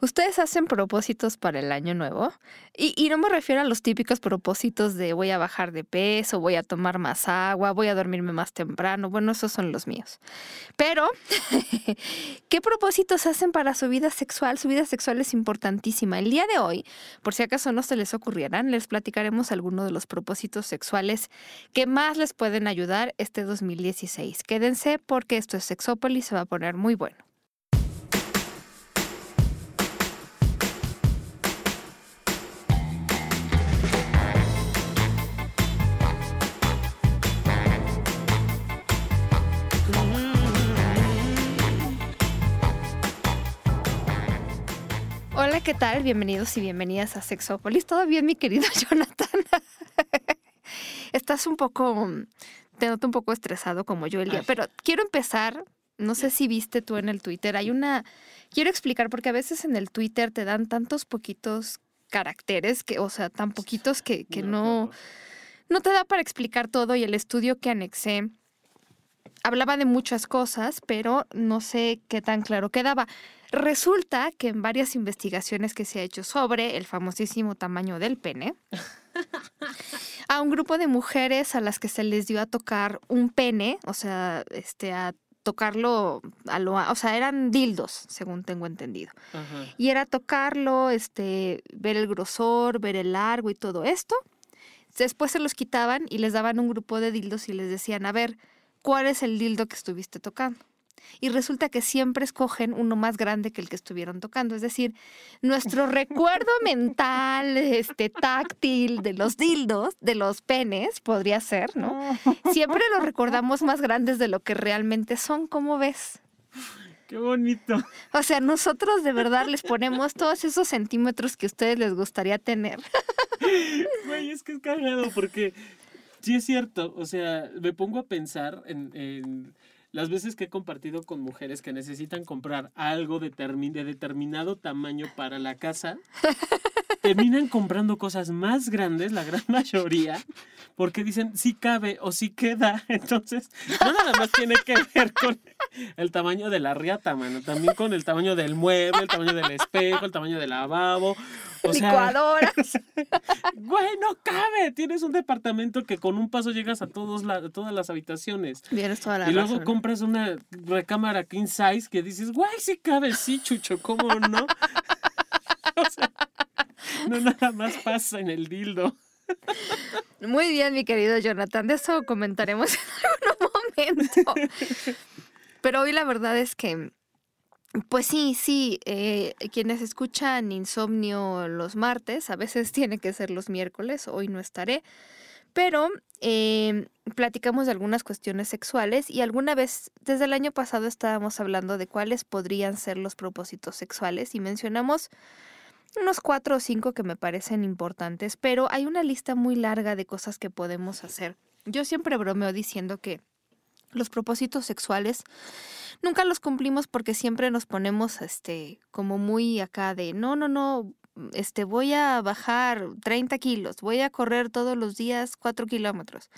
¿Ustedes hacen propósitos para el año nuevo? Y, no me refiero a los típicos propósitos de voy a bajar de peso, voy a tomar más agua, voy a dormirme más temprano. Bueno, esos son los míos. Pero, ¿qué propósitos hacen para su vida sexual? Su vida sexual es importantísima. El día de hoy, por si acaso no se les ocurrieran, les platicaremos algunos de los propósitos sexuales que más les pueden ayudar este 2016. Quédense porque esto es Sexópolis, se va a poner muy bueno. ¿Qué tal? Bienvenidos y bienvenidas a Sexópolis. ¿Todo bien, mi querido Jonathan? Estás un poco, te noto un poco estresado como yo el día, pero quiero empezar, no sé si viste tú en el Twitter, hay una, quiero explicar porque a veces en el Twitter te dan tantos poquitos caracteres, que, o sea, tan poquitos que, que no, no te da para explicar todo y el estudio que anexé hablaba de muchas cosas, pero no sé qué tan claro quedaba. Resulta que en varias investigaciones que se ha hecho sobre el famosísimo tamaño del pene, a un grupo de mujeres a las que se les dio a tocar un pene, o sea, este, a tocarlo a lo, o sea, eran dildos, según tengo entendido. Y era tocarlo, este, ver el grosor, ver el largo y todo esto. Después se los quitaban y les daban un grupo de dildos y les decían, a ver, ¿cuál es el dildo que estuviste tocando? Y resulta que siempre escogen uno más grande que el que estuvieron tocando. Es decir, nuestro recuerdo mental, este táctil de los dildos, de los penes, podría ser, ¿no? Siempre los recordamos más grandes de lo que realmente son, ¿cómo ves? Qué bonito. O sea, nosotros de verdad les ponemos todos esos centímetros que a ustedes les gustaría tener. Güey, es que es cagado porque sí es cierto. O sea, me pongo a pensar en las veces que he compartido con mujeres que necesitan comprar algo de, de determinado tamaño para la casa, terminan comprando cosas más grandes, la gran mayoría, porque dicen si cabe o si queda. Entonces, no nada más tiene que ver con el tamaño de la riata, mano, también con el tamaño del mueble, el tamaño del espejo, el tamaño del lavabo. O Licuadoras. güey, no cabe. Tienes un departamento que con un paso llegas a todos todas las habitaciones. Vienes toda la Y luego compras una recámara king size que dices, güey, sí cabe, sí, chucho, ¿cómo no? o sea, no nada más pasa en el dildo. Muy bien, mi querido Jonathan. De eso comentaremos en algún momento. Pero hoy la verdad es que pues sí, sí, eh, quienes escuchan Insomnio los martes, a veces tiene que ser los miércoles, hoy no estaré, pero eh, platicamos de algunas cuestiones sexuales y alguna vez, desde el año pasado estábamos hablando de cuáles podrían ser los propósitos sexuales y mencionamos unos cuatro o cinco que me parecen importantes, pero hay una lista muy larga de cosas que podemos hacer. Yo siempre bromeo diciendo que los propósitos sexuales nunca los cumplimos porque siempre nos ponemos este como muy acá de no, no, no, este voy a bajar 30 kilos, voy a correr todos los días 4 kilómetros.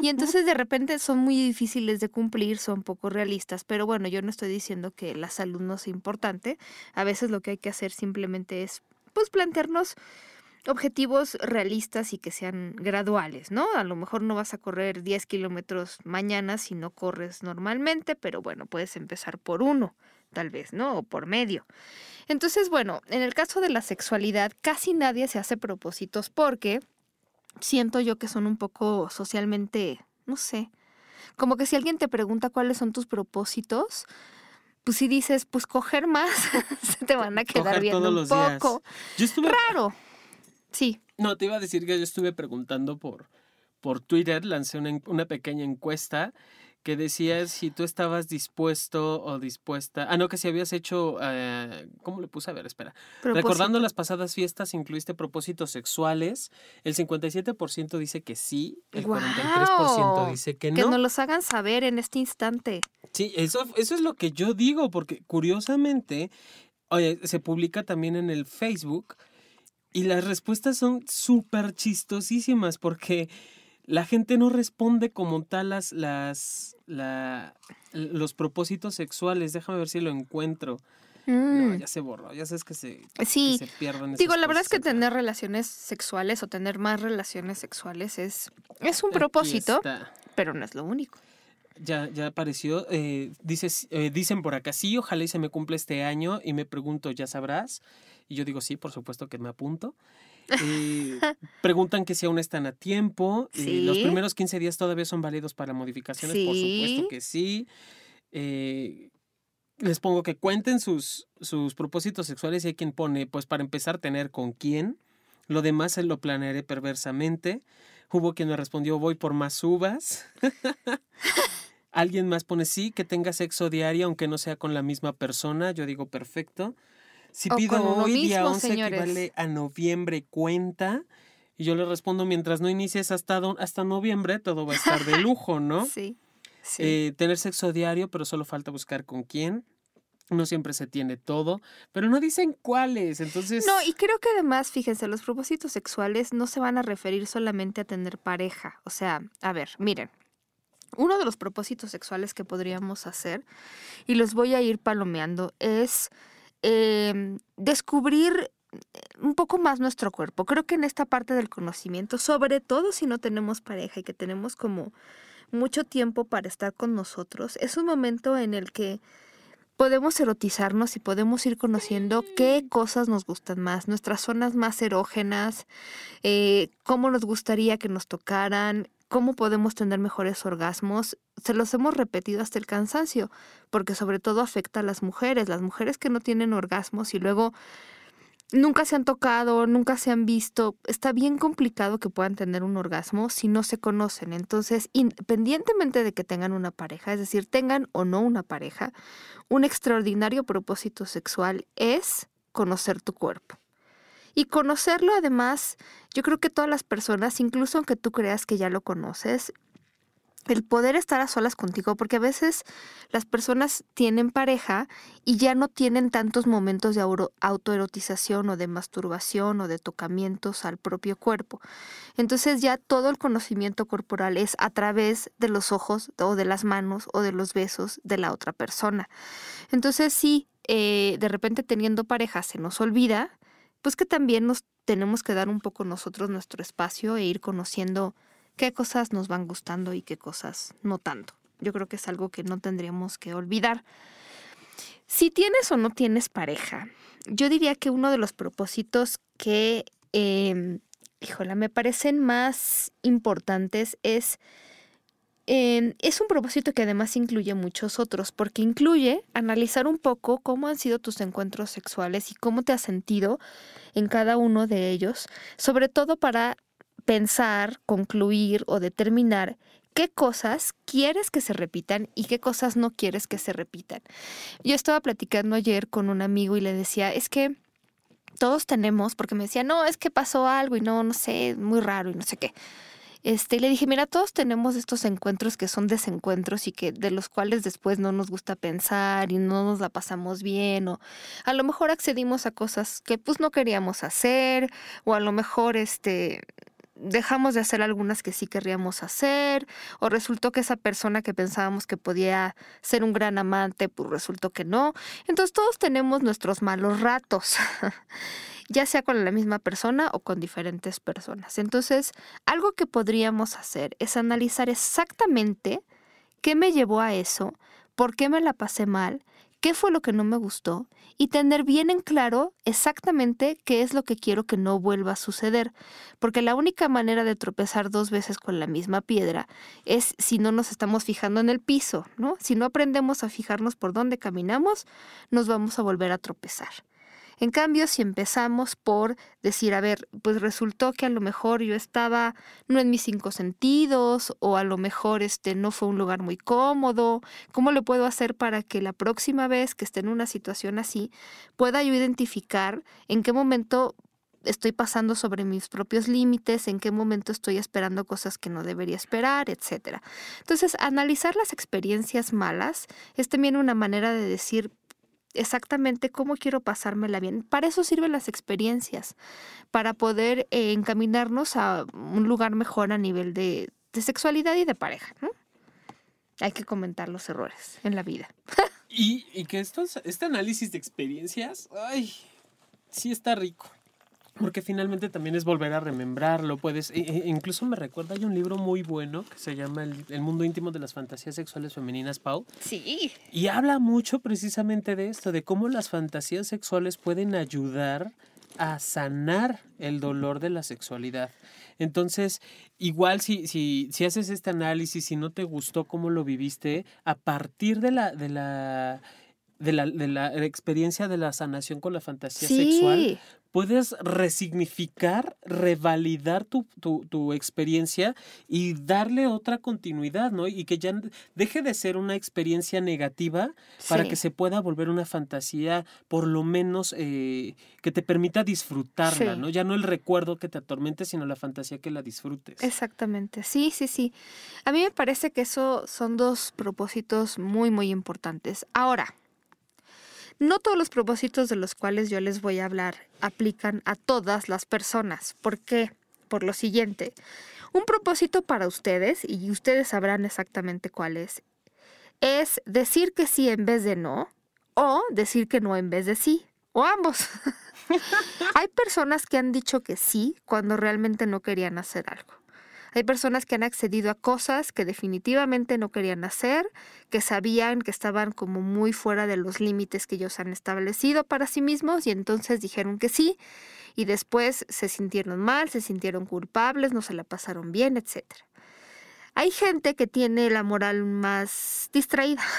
Y entonces de repente son muy difíciles de cumplir, son poco realistas, pero bueno, yo no estoy diciendo que la salud no sea importante, a veces lo que hay que hacer simplemente es pues plantearnos objetivos realistas y que sean graduales, ¿no? A lo mejor no vas a correr 10 kilómetros mañana si no corres normalmente, pero bueno, puedes empezar por uno, tal vez, ¿no? O por medio. Entonces, bueno, en el caso de la sexualidad, casi nadie se hace propósitos porque siento yo que son un poco socialmente, no sé, como que si alguien te pregunta cuáles son tus propósitos, pues si dices, pues coger más, se te van a quedar viendo un poco. Yo estuve... Raro. Sí. No, te iba a decir que yo estuve preguntando por, por Twitter, lancé una, una pequeña encuesta que decía si tú estabas dispuesto o dispuesta. Ah, no, que si habías hecho. Eh, ¿Cómo le puse? A ver, espera. Recordando las pasadas fiestas, incluiste propósitos sexuales. El 57% dice que sí, el 43% dice que no. Que nos los hagan saber en este instante. Sí, eso, eso es lo que yo digo, porque curiosamente, oye, se publica también en el Facebook y las respuestas son súper chistosísimas porque la gente no responde como tal las, las la, los propósitos sexuales. Déjame ver si lo encuentro. No, ya se borró, ya sabes que se, sí. que se pierden. Digo, la verdad es que tener relaciones sexuales o tener más relaciones sexuales es, es un propósito, pero no es lo único. Ya, ya apareció. Eh, dices, eh, dicen por acá, sí, ojalá y se me cumple este año. Y me pregunto, ¿ya sabrás? Y yo digo, sí, por supuesto que me apunto. Eh, preguntan que si aún están a tiempo. y los Sí. primeros 15 días todavía son válidos para modificaciones. Por supuesto Sí. que sí. Eh, les pongo que cuenten sus, sus propósitos sexuales y hay quien pone, pues para empezar, tener con quién. Lo demás se lo planearé perversamente. Hubo quien me respondió, voy por más uvas. Alguien más pone sí, que tenga sexo diario, aunque no sea con la misma persona. Yo digo, perfecto. Si O pido hoy, día mismo, 11 señores. equivale a noviembre, cuenta. Y yo le respondo, mientras no inicies hasta, hasta noviembre, todo va a estar de lujo, ¿no? Sí. sí. Eh, tener sexo diario, pero solo falta buscar con quién. No siempre se tiene todo, pero no dicen cuáles. Entonces, No, y creo que además, fíjense, los propósitos sexuales no se van a referir solamente a tener pareja. O sea, a ver, miren, uno de los propósitos sexuales que podríamos hacer, y los voy a ir palomeando, es eh, descubrir eh, un poco más nuestro cuerpo. Creo que en esta parte del conocimiento, sobre todo si no tenemos pareja y que tenemos como mucho tiempo para estar con nosotros, es un momento en el que podemos erotizarnos y podemos ir conociendo qué cosas nos gustan más, nuestras zonas más erógenas, eh, cómo nos gustaría que nos tocaran, cómo podemos tener mejores orgasmos. Se los hemos repetido hasta el cansancio, porque sobre todo afecta a las mujeres, las mujeres que no tienen orgasmos y luego nunca se han tocado, nunca se han visto. Está bien complicado que puedan tener un orgasmo si no se conocen. Entonces, independientemente de que tengan una pareja, es decir, tengan o no una pareja, un extraordinario propósito sexual es conocer tu cuerpo. Y conocerlo además, yo creo que todas las personas, incluso aunque tú creas que ya lo conoces, el poder estar a solas contigo, porque a veces las personas tienen pareja y ya no tienen tantos momentos de autoerotización o de masturbación o de tocamientos al propio cuerpo. Entonces ya todo el conocimiento corporal es a través de los ojos o de las manos o de los besos de la otra persona. Entonces sí, eh, de repente teniendo pareja se nos olvida, pues que también nos tenemos que dar un poco nosotros nuestro espacio e ir conociendo qué cosas nos van gustando y qué cosas no tanto. Yo creo que es algo que no tendríamos que olvidar. Si tienes o no tienes pareja, yo diría que uno de los propósitos que, eh, me parecen más importantes es, eh, es un propósito que además incluye muchos otros, porque incluye analizar un poco cómo han sido tus encuentros sexuales y cómo te has sentido en cada uno de ellos, sobre todo para pensar, concluir o determinar qué cosas quieres que se repitan y qué cosas no quieres que se repitan. Yo estaba platicando ayer con un amigo y le decía, es que todos tenemos, porque me decía, no, es que pasó algo y no, no sé, muy raro y no sé qué. Este, le dije, mira, todos tenemos estos encuentros que son desencuentros y que de los cuales después no nos gusta pensar y no nos la pasamos bien o a lo mejor accedimos a cosas que pues no queríamos hacer o a lo mejor este dejamos de hacer algunas que sí querríamos hacer, o resultó que esa persona que pensábamos que podía ser un gran amante, pues resultó que no. Entonces todos tenemos nuestros malos ratos, ya sea con la misma persona o con diferentes personas. Entonces, algo que podríamos hacer es analizar exactamente qué me llevó a eso, por qué me la pasé mal, qué fue lo que no me gustó y tener bien en claro exactamente qué es lo que quiero que no vuelva a suceder. Porque la única manera de tropezar dos veces con la misma piedra es si no nos estamos fijando en el piso, ¿no? Si no aprendemos a fijarnos por dónde caminamos, nos vamos a volver a tropezar. En cambio, si empezamos por decir, a ver, pues resultó que a lo mejor yo estaba no en mis cinco sentidos, o a lo mejor este no fue un lugar muy cómodo, ¿cómo le puedo hacer para que la próxima vez que esté en una situación así pueda yo identificar en qué momento estoy pasando sobre mis propios límites, en qué momento estoy esperando cosas que no debería esperar, etcétera. Entonces, analizar las experiencias malas es también una manera de decir exactamente cómo quiero pasármela bien. Para eso sirven las experiencias, para poder eh, encaminarnos a un lugar mejor a nivel de, de sexualidad y de pareja. Hay que comentar los errores en la vida. Y, y que estos, este análisis de experiencias, ay, sí está rico. Porque finalmente también es volver a remembrarlo. Puedes, e- e- incluso me recuerda, hay un libro muy bueno que se llama El, El mundo íntimo de las fantasías sexuales femeninas, Pau. Sí. Y habla mucho precisamente de esto, de cómo las fantasías sexuales pueden ayudar a sanar el dolor de la sexualidad. Entonces, igual si, si, si haces este análisis, si no te gustó cómo lo viviste, a partir de la, de la, de la, de la experiencia de la sanación con la fantasía sexual, Sí. Puedes resignificar, revalidar tu, tu, tu experiencia y darle otra continuidad, ¿no? Y que ya deje de ser una experiencia negativa para que se pueda volver una fantasía, por lo menos eh, que te permita disfrutarla, Sí. ¿no? Ya no el recuerdo que te atormente, sino la fantasía que la disfrutes. Exactamente, sí, sí, sí. A mí me parece que eso son dos propósitos muy, muy importantes. Ahora, no todos los propósitos de los cuales yo les voy a hablar aplican a todas las personas. ¿Por qué? Por lo siguiente, un propósito para ustedes, y ustedes sabrán exactamente cuál es, es decir que sí en vez de no, o decir que no en vez de sí, o ambos. Hay personas que han dicho que sí cuando realmente no querían hacer algo. Hay personas que han accedido a cosas que definitivamente no querían hacer, que sabían que estaban como muy fuera de los límites que ellos han establecido para sí mismos y entonces dijeron que sí y después se sintieron mal, se sintieron culpables, no se la pasaron bien, etc. Hay gente que tiene la moral más distraída.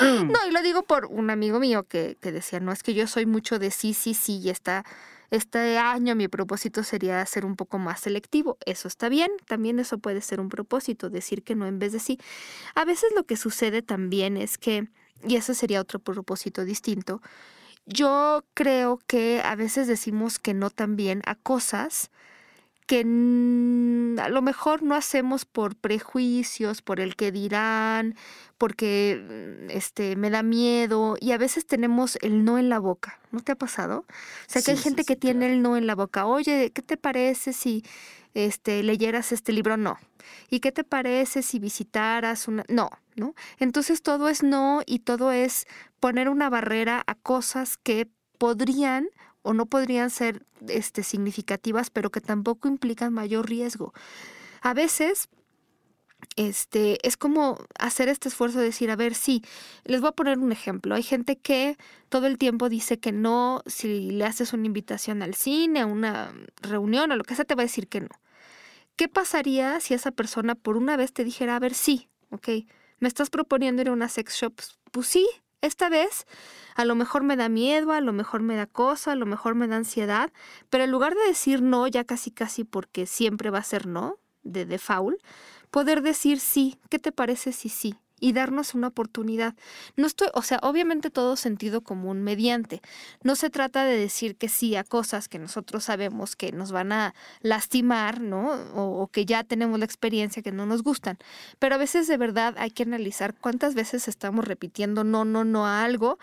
No, y lo digo por un amigo mío que, que decía, no, es que yo soy mucho de sí, sí, sí, y esta, este año mi propósito sería ser un poco más selectivo. Eso está bien, también eso puede ser un propósito, decir que no en vez de sí. A veces lo que sucede también es que, y eso sería otro propósito distinto, yo creo que a veces decimos que no también a cosas que a lo mejor no hacemos por prejuicios, por el que dirán, porque mm, este me da miedo y a veces tenemos el no en la boca. ¿No te ha pasado? O sea, que hay Sí, gente sí, que tiene el no en la boca. Oye, ¿qué te parece si este leyeras este libro? No. ¿Y qué te parece si visitaras una no, ¿no? Entonces todo es no y todo es poner una barrera a cosas que podrían o no podrían ser este, significativas, pero que tampoco implican mayor riesgo. A veces este, es como hacer este esfuerzo de decir, a ver, sí, les voy a poner un ejemplo. Hay gente que todo el tiempo dice que no, si le haces una invitación al cine, a una reunión o lo que sea, te va a decir que no. ¿Qué pasaría si esa persona por una vez te dijera, a ver, sí, ok, me estás proponiendo ir a una sex shop? Pues sí, esta vez a lo mejor me da miedo, a lo mejor me da cosa, a lo mejor me da ansiedad, pero en lugar de decir no, ya casi casi porque siempre va a ser no, de default, poder decir sí, ¿qué te parece si sí? Y darnos una oportunidad. No estoy, o sea, obviamente todo sentido común mediante. No se trata de decir que sí a cosas que nosotros sabemos que nos van a lastimar, ¿no? O, que ya tenemos la experiencia que no nos gustan. Pero a veces de verdad hay que analizar cuántas veces estamos repitiendo no, no, no a algo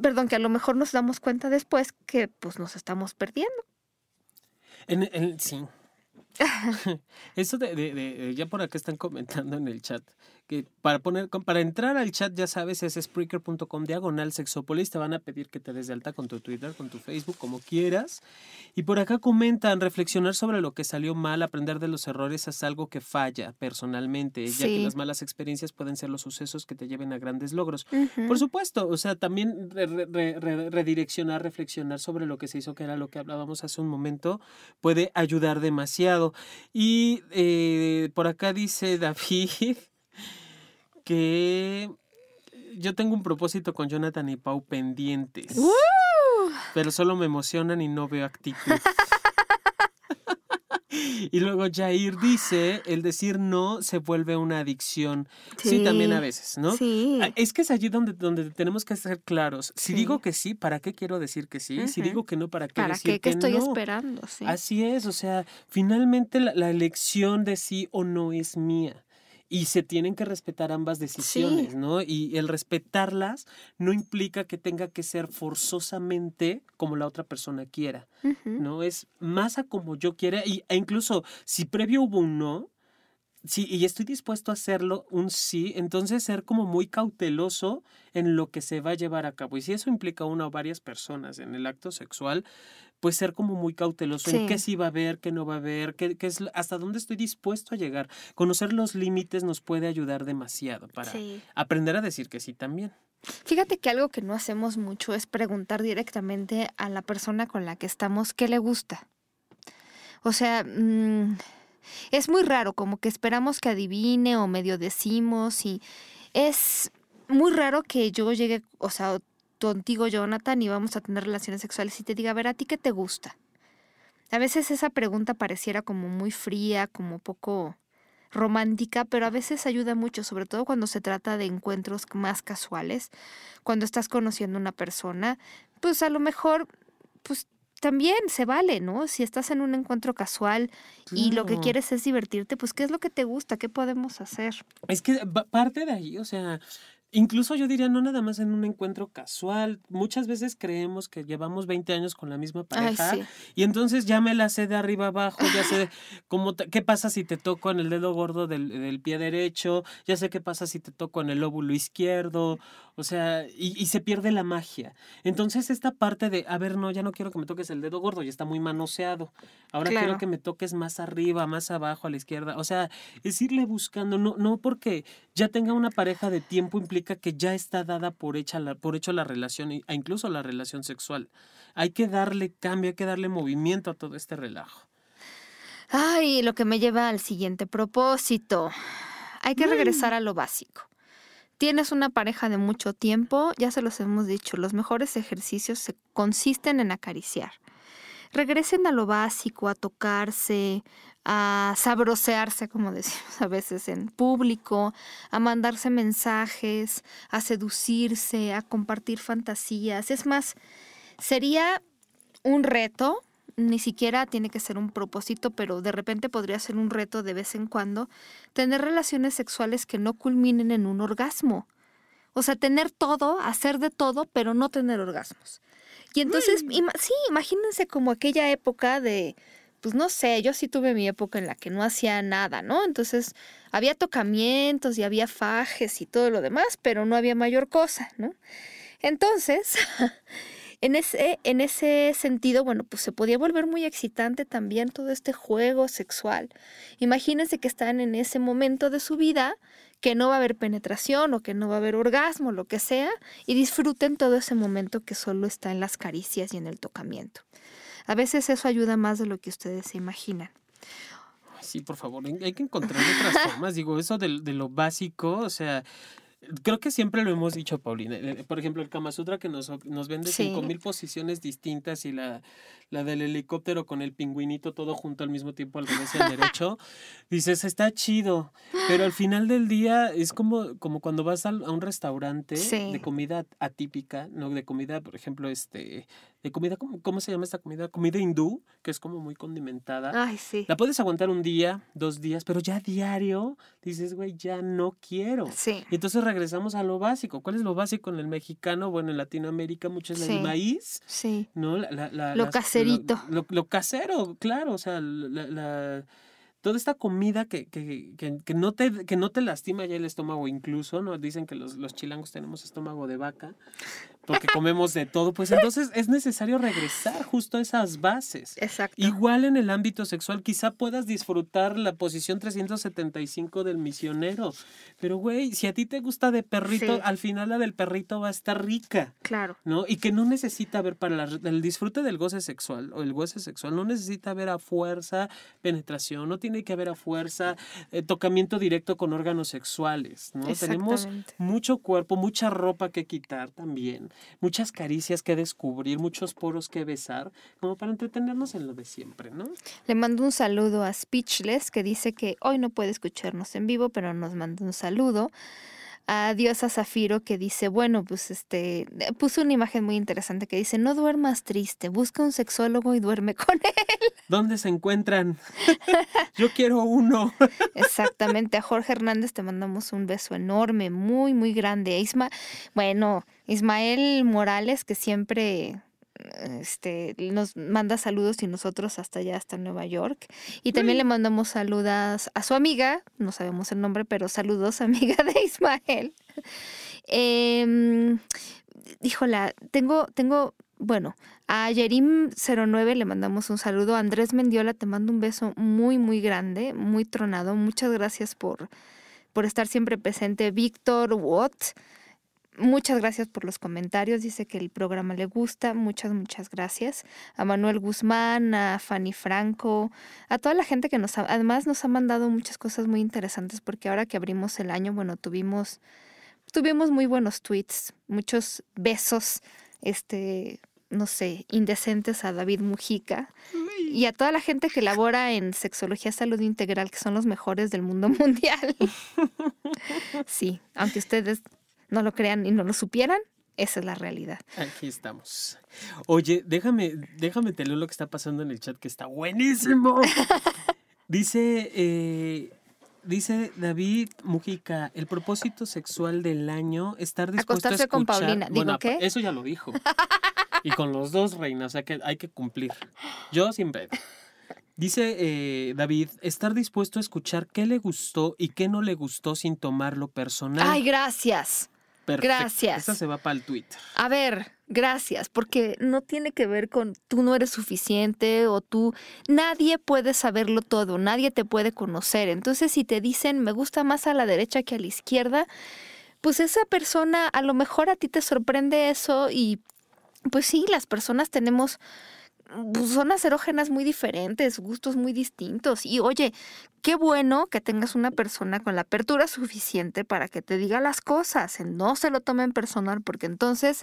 perdón, que a lo mejor nos damos cuenta después que pues nos estamos perdiendo. En, en- sí. Eso de, de- de- ya por acá están comentando en el chat que para poner para entrar al chat ya sabes es spreaker.com diagonal sexópolis te van a pedir que te des de alta con tu Twitter, con tu Facebook, como quieras. Y por acá comentan reflexionar sobre lo que salió mal, aprender de los errores es algo que falla personalmente, ya que las malas experiencias pueden ser los sucesos que te lleven a grandes logros. Por supuesto, o sea, también re- re- re- redireccionar, reflexionar sobre lo que se hizo, que era lo que hablábamos hace un momento, puede ayudar demasiado. Y eh, por acá dice David que yo tengo un propósito con Jonathan y Pau pendientes, ¡Uh! pero solo me emocionan y no veo actitud. Y luego Jair dice, el decir no se vuelve una adicción. Sí, también a veces, ¿no? Sí. Ah, Es que es allí donde, donde tenemos que ser claros. Si Sí. digo que sí, ¿para qué quiero decir que sí? Si digo que no, ¿para qué ¿Para decir qué? ¿Qué que estoy no? esperando? Sí. Así es, o sea, finalmente la, la elección de sí o no es mía. Y se tienen que respetar ambas decisiones, ¿no? Y el respetarlas no implica que tenga que ser forzosamente como la otra persona quiera. ¿no? Es más a como yo quiera. Y, e incluso si previo hubo un no, sí, y estoy dispuesto a hacerlo, un sí, entonces ser como muy cauteloso en lo que se va a llevar a cabo. Y si eso implica una o varias personas en el acto sexual, pues ser como muy cauteloso en qué sí va a haber, qué no va a haber, qué, qué, es, hasta dónde estoy dispuesto a llegar. Conocer los límites nos puede ayudar demasiado para aprender a decir que sí también. Fíjate que algo que no hacemos mucho es preguntar directamente a la persona con la que estamos qué le gusta. O sea, mm, es muy raro, como que esperamos que adivine o medio decimos y es muy raro que yo llegue, o sea, contigo, Jonathan, y vamos a tener relaciones sexuales y te diga, a ver, ¿a ti qué te gusta? A veces esa pregunta pareciera como muy fría, como poco romántica, pero a veces ayuda mucho, sobre todo cuando se trata de encuentros más casuales, cuando estás conociendo a una persona, pues a lo mejor, pues también se vale, ¿no? Si estás en un encuentro casual y lo que quieres es divertirte, pues ¿qué es lo que te gusta? ¿Qué podemos hacer? Es que parte de ahí, o sea, Incluso yo diría, no nada más en un encuentro casual. Muchas veces creemos que llevamos 20 años con la misma pareja y entonces ya me la sé de arriba abajo, ya sé cómo qué pasa si te toco en el dedo gordo del, del, pie derecho, ya sé qué pasa si te toco en el óvulo izquierdo, o sea, y, y, se pierde la magia. Entonces esta parte de, a ver, no, ya no quiero que me toques el dedo gordo, ya está muy manoseado. Ahora quiero que me toques más arriba, más abajo, a la izquierda. O sea, es irle buscando, no, no porque ya tenga una pareja de tiempo implica que ya está dada por, hecha la, por hecho la relación, e incluso la relación sexual. Hay que darle cambio, hay que darle movimiento a todo este relajo. Ay, lo que me lleva al siguiente propósito. Hay que regresar a lo básico. Tienes una pareja de mucho tiempo, ya se los hemos dicho, los mejores ejercicios se consisten en acariciar. Regresen a lo básico, a tocarse, a sabrosearse, como decimos a veces en público, a mandarse mensajes, a seducirse, a compartir fantasías. Es más, sería un reto, ni siquiera tiene que ser un propósito, pero de repente podría ser un reto de vez en cuando, tener relaciones sexuales que no culminen en un orgasmo. O sea, tener todo, hacer de todo, pero no tener orgasmos. Y entonces, mm. sí, imagínense como aquella época de pues no sé, yo sí tuve mi época en la que no hacía nada, ¿no? Entonces había tocamientos y había fajes y todo lo demás, pero no había mayor cosa, ¿no? Entonces, en ese, en ese sentido, bueno, pues se podía volver muy excitante también todo este juego sexual. Imagínense que están en ese momento de su vida que no va a haber penetración o que no va a haber orgasmo, lo que sea, y disfruten todo ese momento que solo está en las caricias y en el tocamiento. A veces eso ayuda más de lo que ustedes se imaginan. Sí, por favor, hay que encontrar otras formas. Digo, eso de, de lo básico, o sea, Creo que siempre lo hemos dicho, Paulina. Por ejemplo, el Kama Sutra que nos, nos vende cinco mil posiciones distintas y la, la del helicóptero con el pingüinito todo junto al mismo tiempo al revés y al derecho. Dices, está chido, pero al final del día es como, como cuando vas a, un restaurante de comida atípica, ¿no? De comida, por ejemplo, este, de comida, ¿cómo, ¿cómo, se llama esta comida? Comida hindú, que es como muy condimentada. Ay, sí. La puedes aguantar un día, dos días, pero ya diario dices, güey, ya no quiero. Sí. Y entonces regresamos a lo básico. ¿Cuál es lo básico en el mexicano? Bueno, en Latinoamérica mucho es el maíz. Sí. ¿No? La, lo caserito. Lo, lo, casero, claro. O sea, la toda esta comida que, que, que, que, no te, que no te lastima ya el estómago incluso, ¿no? Dicen que los, los chilangos tenemos estómago de vaca porque comemos de todo, pues entonces es necesario regresar justo a esas bases. Exacto. Igual en el ámbito sexual, quizá puedas disfrutar la posición 375 del misionero, pero güey, si a ti te gusta de perrito, al final la del perrito va a estar rica. Claro. ¿No? Y que no necesita ver para el disfrute del goce sexual o el goce sexual, no necesita ver a fuerza penetración, no tiene que haber a fuerza eh, tocamiento directo con órganos sexuales, ¿no? Tenemos mucho cuerpo, mucha ropa que quitar también muchas caricias que descubrir, muchos poros que besar, como para entretenernos en lo de siempre, ¿no? Le mando un saludo a Speechless, que dice que hoy no puede escucharnos en vivo, pero nos manda un saludo a Diosa Zafiro que dice, bueno, pues este, puso una imagen muy interesante que dice, no duermas triste, busca un sexólogo y duerme con él. ¿Dónde se encuentran? Yo quiero uno. Exactamente, a Jorge Hernández te mandamos un beso enorme, muy, muy grande. Isma, bueno, Ismael Morales, que siempre este, nos manda saludos y nosotros hasta allá, hasta Nueva York. Y también le mandamos saludos a su amiga, no sabemos el nombre, pero saludos, amiga de Ismael. Eh, híjola, tengo, tengo, bueno, a Yerim09 le mandamos un saludo. A Andrés Mendiola te mando un beso muy, muy grande, muy tronado. Muchas gracias por, por estar siempre presente. Víctor Watt, muchas gracias por los comentarios. Dice que el programa le gusta. Muchas, muchas gracias. A Manuel Guzmán, a Fanny Franco, a toda la gente que nos ha, además nos ha mandado muchas cosas muy interesantes porque ahora que abrimos el año, bueno, tuvimos tuvimos muy buenos tweets, muchos besos, este, no sé, indecentes a David Mujica y a toda la gente que labora en sexología salud integral, que son los mejores del mundo mundial. sí, aunque ustedes no lo crean y no lo supieran, esa es la realidad. Aquí estamos. Oye, déjame, déjame te leo lo que está pasando en el chat, que está buenísimo. Dice eh, Dice David Mujica, el propósito sexual del año, estar dispuesto Acostarse a escuchar... con Paulina. ¿Digo bueno, qué? Eso ya lo dijo. y con los dos, reina, o sea que hay que cumplir. Yo siempre. Dice eh, David, estar dispuesto a escuchar qué le gustó y qué no le gustó sin tomarlo personal. Ay, gracias. Perfecto. gracias. Esta se va para el Twitter. A ver, gracias, porque no tiene que ver con tú no eres suficiente o tú, nadie puede saberlo todo, nadie te puede conocer. Entonces, si te dicen me gusta más a la derecha que a la izquierda, pues esa persona, a lo mejor a ti te sorprende eso y pues sí, las personas tenemos pues, zonas erógenas muy diferentes, gustos muy distintos. Y oye, qué bueno que tengas una persona con la apertura suficiente para que te diga las cosas. No se lo tomen personal, porque entonces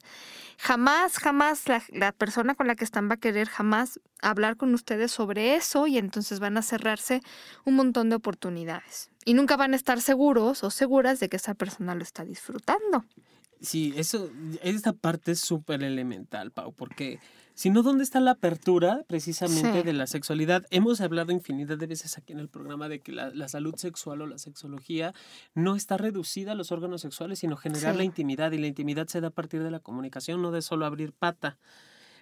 jamás, jamás la, la, persona con la que están va a querer jamás hablar con ustedes sobre eso y entonces van a cerrarse un montón de oportunidades. Y nunca van a estar seguros o seguras de que esa persona lo está disfrutando. Sí, eso, esta parte es súper elemental, Pau, porque si no, ¿dónde está la apertura precisamente Sí. de la sexualidad? Hemos hablado infinidad de veces aquí en el programa de que la, la salud sexual o la sexología no está reducida a los órganos sexuales, sino generar Sí. la intimidad, y la intimidad se da a partir de la comunicación, no de solo abrir pata.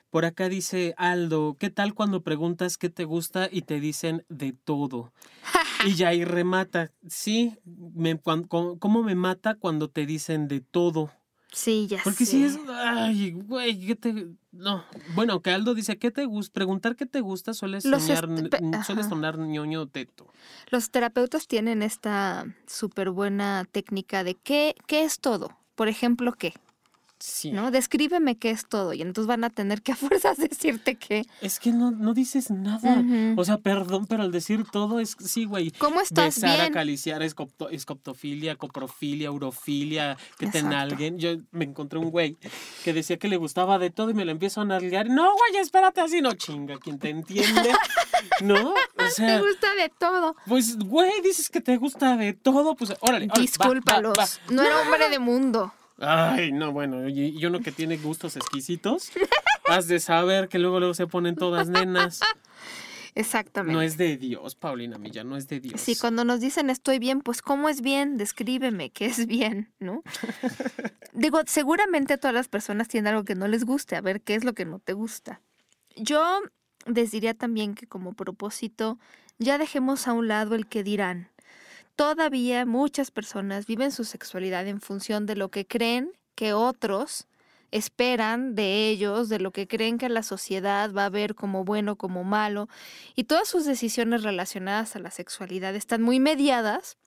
Por acá dice Aldo, ¿qué tal cuando preguntas qué te gusta y te dicen de todo? Y ya ahí remata, sí, me, cuan- ¿cómo, cómo me mata cuando te dicen de todo? Sí, ya Porque sé. si es, ay, güey, ¿qué te...? No, bueno, aunque Aldo dice, ¿qué te gusta? Preguntar qué te gusta suele n- suele sonar ñoño teto. Los terapeutas tienen esta súper buena técnica de qué, qué es todo. Por ejemplo, ¿qué? Sí. ¿No? Descríbeme qué es todo. Y entonces van a tener que a fuerzas decirte qué. Es que no, no dices nada. O sea, perdón, pero al decir todo es, sí, güey. ¿Cómo estás? Besar, Bien. acariciar, escopto- escoptofilia, coprofilia, urofilia, que te Exacto. nalguen. Yo me encontré un güey que decía que le gustaba de todo y me lo empiezo a nalguear. No, güey, espérate así, no chinga, quien te entiende. ¿No? O sea, Te gusta de todo. pues, güey, dices que te gusta de todo, pues, órale. órale, va, Discúlpalos. va, va. No era hombre de mundo. Ay, no, bueno, y, y uno que tiene gustos exquisitos, has de saber que luego, luego se ponen todas nenas. Exactamente. No es de Dios, Paulina Milla, no es de Dios. Sí, cuando nos dicen estoy bien, pues ¿cómo es bien? Descríbeme qué es bien, ¿no? Digo, seguramente todas las personas tienen algo que no les guste, a ver qué es lo que no te gusta. Yo les diría también que como propósito, ya dejemos a un lado el que dirán. Todavía muchas personas viven su sexualidad en función de lo que creen que otros esperan de ellos, de lo que creen que la sociedad va a ver como bueno, como malo, y todas sus decisiones relacionadas a la sexualidad están muy mediadas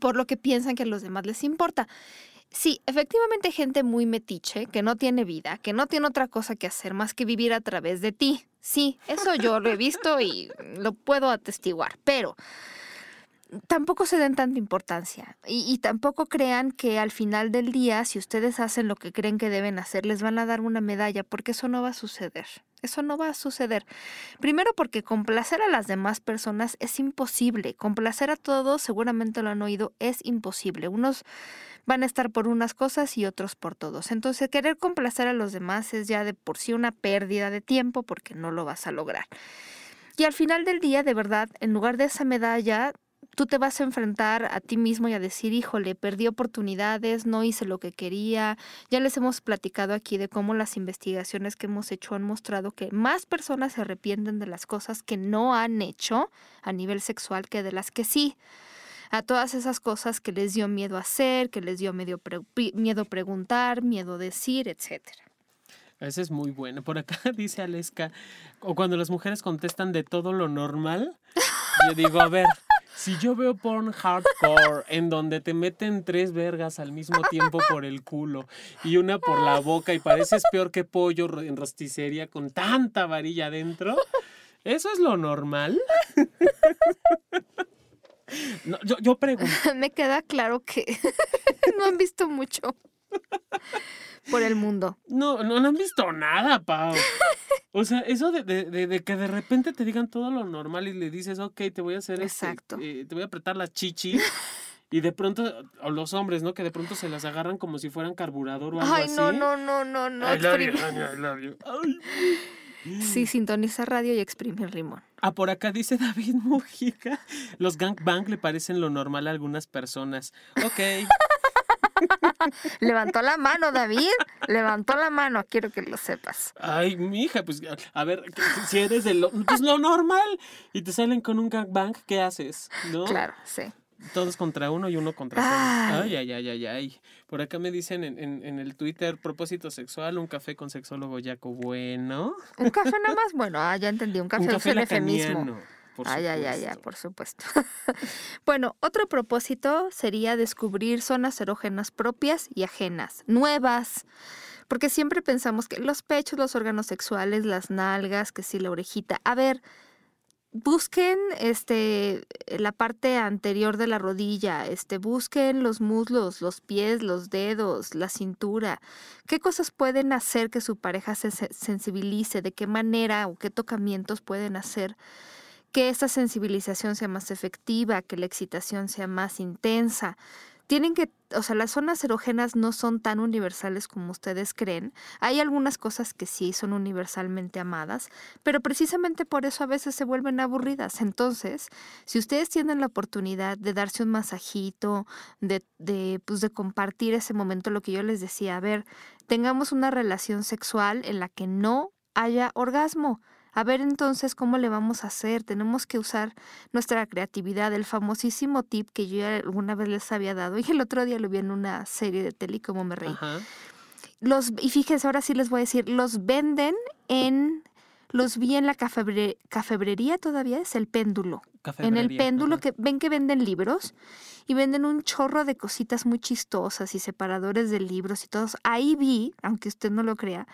por lo que piensan que a los demás les importa. Sí, efectivamente gente muy metiche, que no tiene vida, que no tiene otra cosa que hacer más que vivir a través de ti. Sí, eso yo lo he visto y lo puedo atestiguar, pero tampoco se den tanta importancia y, y tampoco crean que al final del día, si ustedes hacen lo que creen que deben hacer, les van a dar una medalla, porque eso no va a suceder. Eso no va a suceder. Primero porque complacer a las demás personas es imposible. Complacer a todos, seguramente lo han oído, es imposible. Unos van a estar por unas cosas y otros por todos. Entonces, querer complacer a los demás es ya de por sí una pérdida de tiempo porque no lo vas a lograr. Y al final del día, de verdad, en lugar de esa medalla, tú te vas a enfrentar a ti mismo y a decir, híjole, perdí oportunidades, no hice lo que quería. Ya les hemos platicado aquí de cómo las investigaciones que hemos hecho han mostrado que más personas se arrepienten de las cosas que no han hecho a nivel sexual que de las que sí a todas esas cosas que les dio miedo hacer, que les dio miedo, miedo preguntar, miedo decir, etcétera. Ese es muy bueno. Por acá dice Aleska, o cuando las mujeres contestan de todo lo normal, yo digo, a ver, si yo veo porn hardcore en donde te meten tres vergas al mismo tiempo por el culo y una por la boca y pareces peor que pollo en rosticería con tanta varilla adentro, ¿eso es lo normal? yo, yo pregunto. Me queda claro que no han visto mucho por el mundo. No, no, han visto nada, Pau. O sea, eso de, de, que de repente te digan todo lo normal y le dices, ok, te voy a hacer este, Exacto. Eh, te voy a apretar la chichi. Y de pronto, o los hombres, ¿no? Que de pronto se las agarran como si fueran carburador o algo Ay, así. Ay, no, no, no, no, no. I love I love you. Sí, sintoniza radio y exprime el limón. Ah, por acá dice David Mujica. Los gangbang le parecen lo normal a algunas personas. Ok. Levantó la mano, David. Levantó la mano, quiero que lo sepas. Ay, mi hija, pues a ver, si eres de lo, pues, lo normal y te salen con un gangbang, ¿qué haces? ¿No? Claro, sí. Todos contra uno y uno contra todos. Ay, ay, ay, ay, ay. Por acá me dicen en, en, el Twitter, propósito sexual, un café con sexólogo Yaco bueno. ¿Un café nada más? Bueno, ah, ya entendí, un café, un café eufemismo. Ay, ay, ay, ay, por supuesto. bueno, otro propósito sería descubrir zonas erógenas propias y ajenas, nuevas. Porque siempre pensamos que los pechos, los órganos sexuales, las nalgas, que sí, la orejita. A ver, busquen este la parte anterior de la rodilla, este busquen los muslos, los pies, los dedos, la cintura. ¿Qué cosas pueden hacer que su pareja se sensibilice? ¿De qué manera o qué tocamientos pueden hacer que esta sensibilización sea más efectiva, que la excitación sea más intensa? tienen que, o sea, las zonas erógenas no son tan universales como ustedes creen. Hay algunas cosas que sí son universalmente amadas, pero precisamente por eso a veces se vuelven aburridas. Entonces, si ustedes tienen la oportunidad de darse un masajito, de, de, pues, de compartir ese momento, lo que yo les decía, a ver, tengamos una relación sexual en la que no haya orgasmo. A ver entonces cómo le vamos a hacer. Tenemos que usar nuestra creatividad, el famosísimo tip que yo alguna vez les había dado y el otro día lo vi en una serie de tele y como me reí. Los, y fíjense, ahora sí les voy a decir, los venden en los vi en la cafebrería todavía, es el péndulo. En el péndulo que ven que venden libros y venden un chorro de cositas muy chistosas y separadores de libros y todos. Ahí vi, aunque usted no lo crea,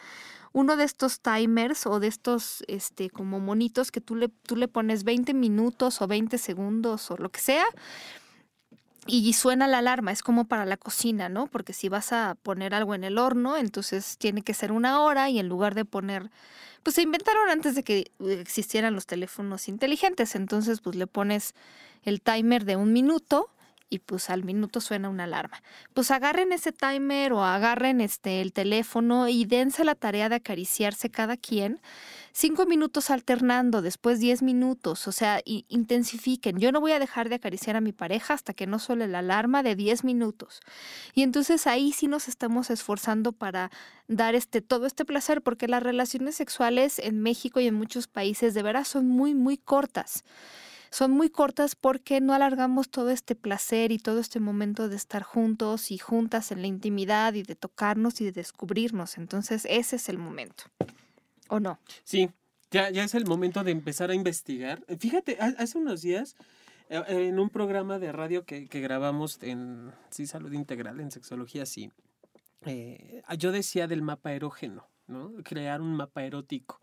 uno de estos timers o de estos este, como monitos que tú le, tú le pones 20 minutos o 20 segundos o lo que sea y suena la alarma, es como para la cocina, ¿no? Porque si vas a poner algo en el horno, entonces tiene que ser una hora y en lugar de poner, pues se inventaron antes de que existieran los teléfonos inteligentes, entonces pues le pones el timer de un minuto y pues al minuto suena una alarma. Pues agarren ese timer o agarren este el teléfono y dense la tarea de acariciarse cada quien cinco minutos alternando, después diez minutos, o sea, intensifiquen. Yo no voy a dejar de acariciar a mi pareja hasta que no suele la alarma de diez minutos. Y entonces ahí sí nos estamos esforzando para dar este todo este placer, porque las relaciones sexuales en México y en muchos países de veras son muy, muy cortas son muy cortas porque no alargamos todo este placer y todo este momento de estar juntos y juntas en la intimidad y de tocarnos y de descubrirnos. Entonces ese es el momento. ¿O no? Sí, ya, ya es el momento de empezar a investigar. Fíjate, hace unos días eh, en un programa de radio que, grabamos en Sí Salud Integral, en Sexología, sí, eh, yo decía del mapa erógeno, ¿no? Crear un mapa erótico.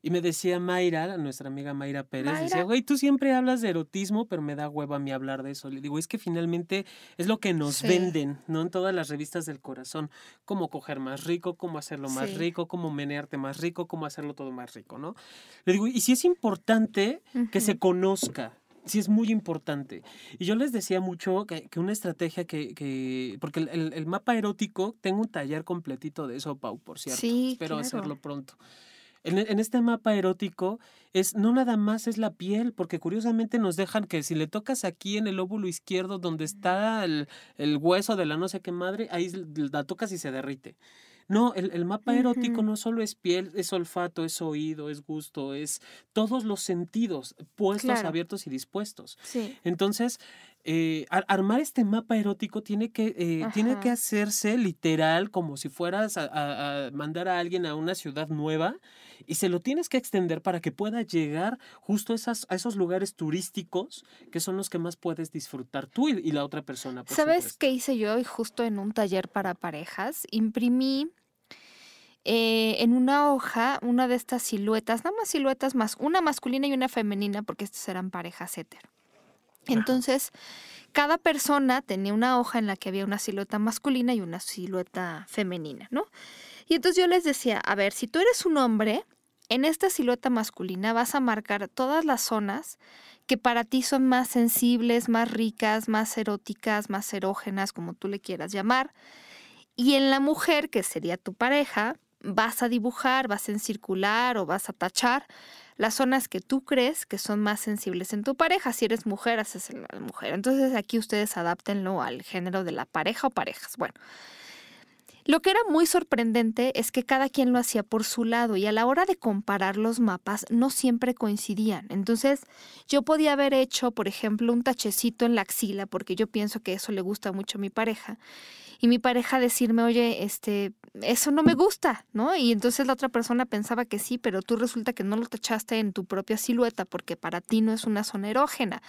Y me decía Mayra, nuestra amiga Mayra Pérez, decía, güey, tú siempre hablas de erotismo, pero me da hueva a mí hablar de eso. Le digo, es que finalmente es lo que nos venden, ¿no? En todas las revistas del corazón. Cómo coger más rico, cómo hacerlo más rico, cómo menearte más rico, cómo hacerlo todo más rico, ¿no? Le digo, y si es importante que se conozca, sí es muy importante. Y yo les decía mucho que, una estrategia que, que porque el, el, mapa erótico, tengo un taller completito de eso, Pau, por cierto. Sí, Espero hacerlo pronto. En, este mapa erótico es no nada más es la piel, porque curiosamente nos dejan que si le tocas aquí en el óvulo izquierdo donde está el, el hueso de la no sé qué madre, ahí la tocas y se derrite. No, el, mapa erótico no solo es piel, es olfato, es oído, es gusto, es todos los sentidos puestos, abiertos y dispuestos. Entonces, eh, armar este mapa erótico tiene que, eh, tiene que hacerse literal como si fueras a, mandar a alguien a una ciudad nueva y se lo tienes que extender para que pueda llegar justo a, esas, a esos lugares turísticos que son los que más puedes disfrutar tú y, la otra persona. ¿Sabes qué hice yo justo en un taller para parejas? Imprimí eh, en una hoja una de estas siluetas, nada más siluetas más, una masculina y una femenina, porque estas eran parejas hetero. Entonces, cada persona tenía una hoja en la que había una silueta masculina y una silueta femenina, ¿no? Y entonces yo les decía, a ver, si tú eres un hombre, en esta silueta masculina vas a marcar todas las zonas que para ti son más sensibles, más ricas, más eróticas, más erógenas, como tú le quieras llamar. Y en la mujer, que sería tu pareja, vas a dibujar, vas a encircular o vas a tachar las zonas que tú crees que son más sensibles en tu pareja. Si eres mujer, haces la mujer. Entonces aquí ustedes adáptenlo al género de la pareja o parejas. Bueno, lo que era muy sorprendente es que cada quien lo hacía por su lado y a la hora de comparar los mapas no siempre coincidían. Entonces yo podía haber hecho, por ejemplo, un tachecito en la axila porque yo pienso que eso le gusta mucho a mi pareja y mi pareja decirme, oye, este, eso no me gusta, ¿no? Y entonces la otra persona pensaba que sí, pero tú resulta que no lo tachaste en tu propia silueta porque para ti no es una zona erógena.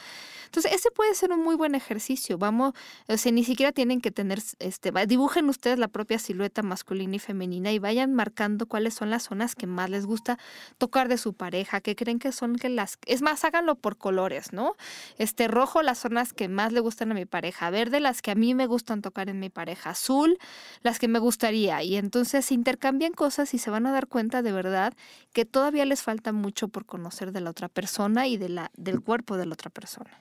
Entonces, ese puede ser un muy buen ejercicio. Vamos, o sea, ni siquiera tienen que tener, este, dibujen ustedes la propia silueta masculina y femenina y vayan marcando cuáles son las zonas que más les gusta tocar de su pareja, que creen que son que las, es más, háganlo por colores, ¿no? Este rojo, las zonas que más le gustan a mi pareja, verde, las que a mí me gustan tocar en mi pareja azul, las que me gustaría. Y entonces intercambian cosas y se van a dar cuenta de verdad que todavía les falta mucho por conocer de la otra persona y de la, del cuerpo de la otra persona.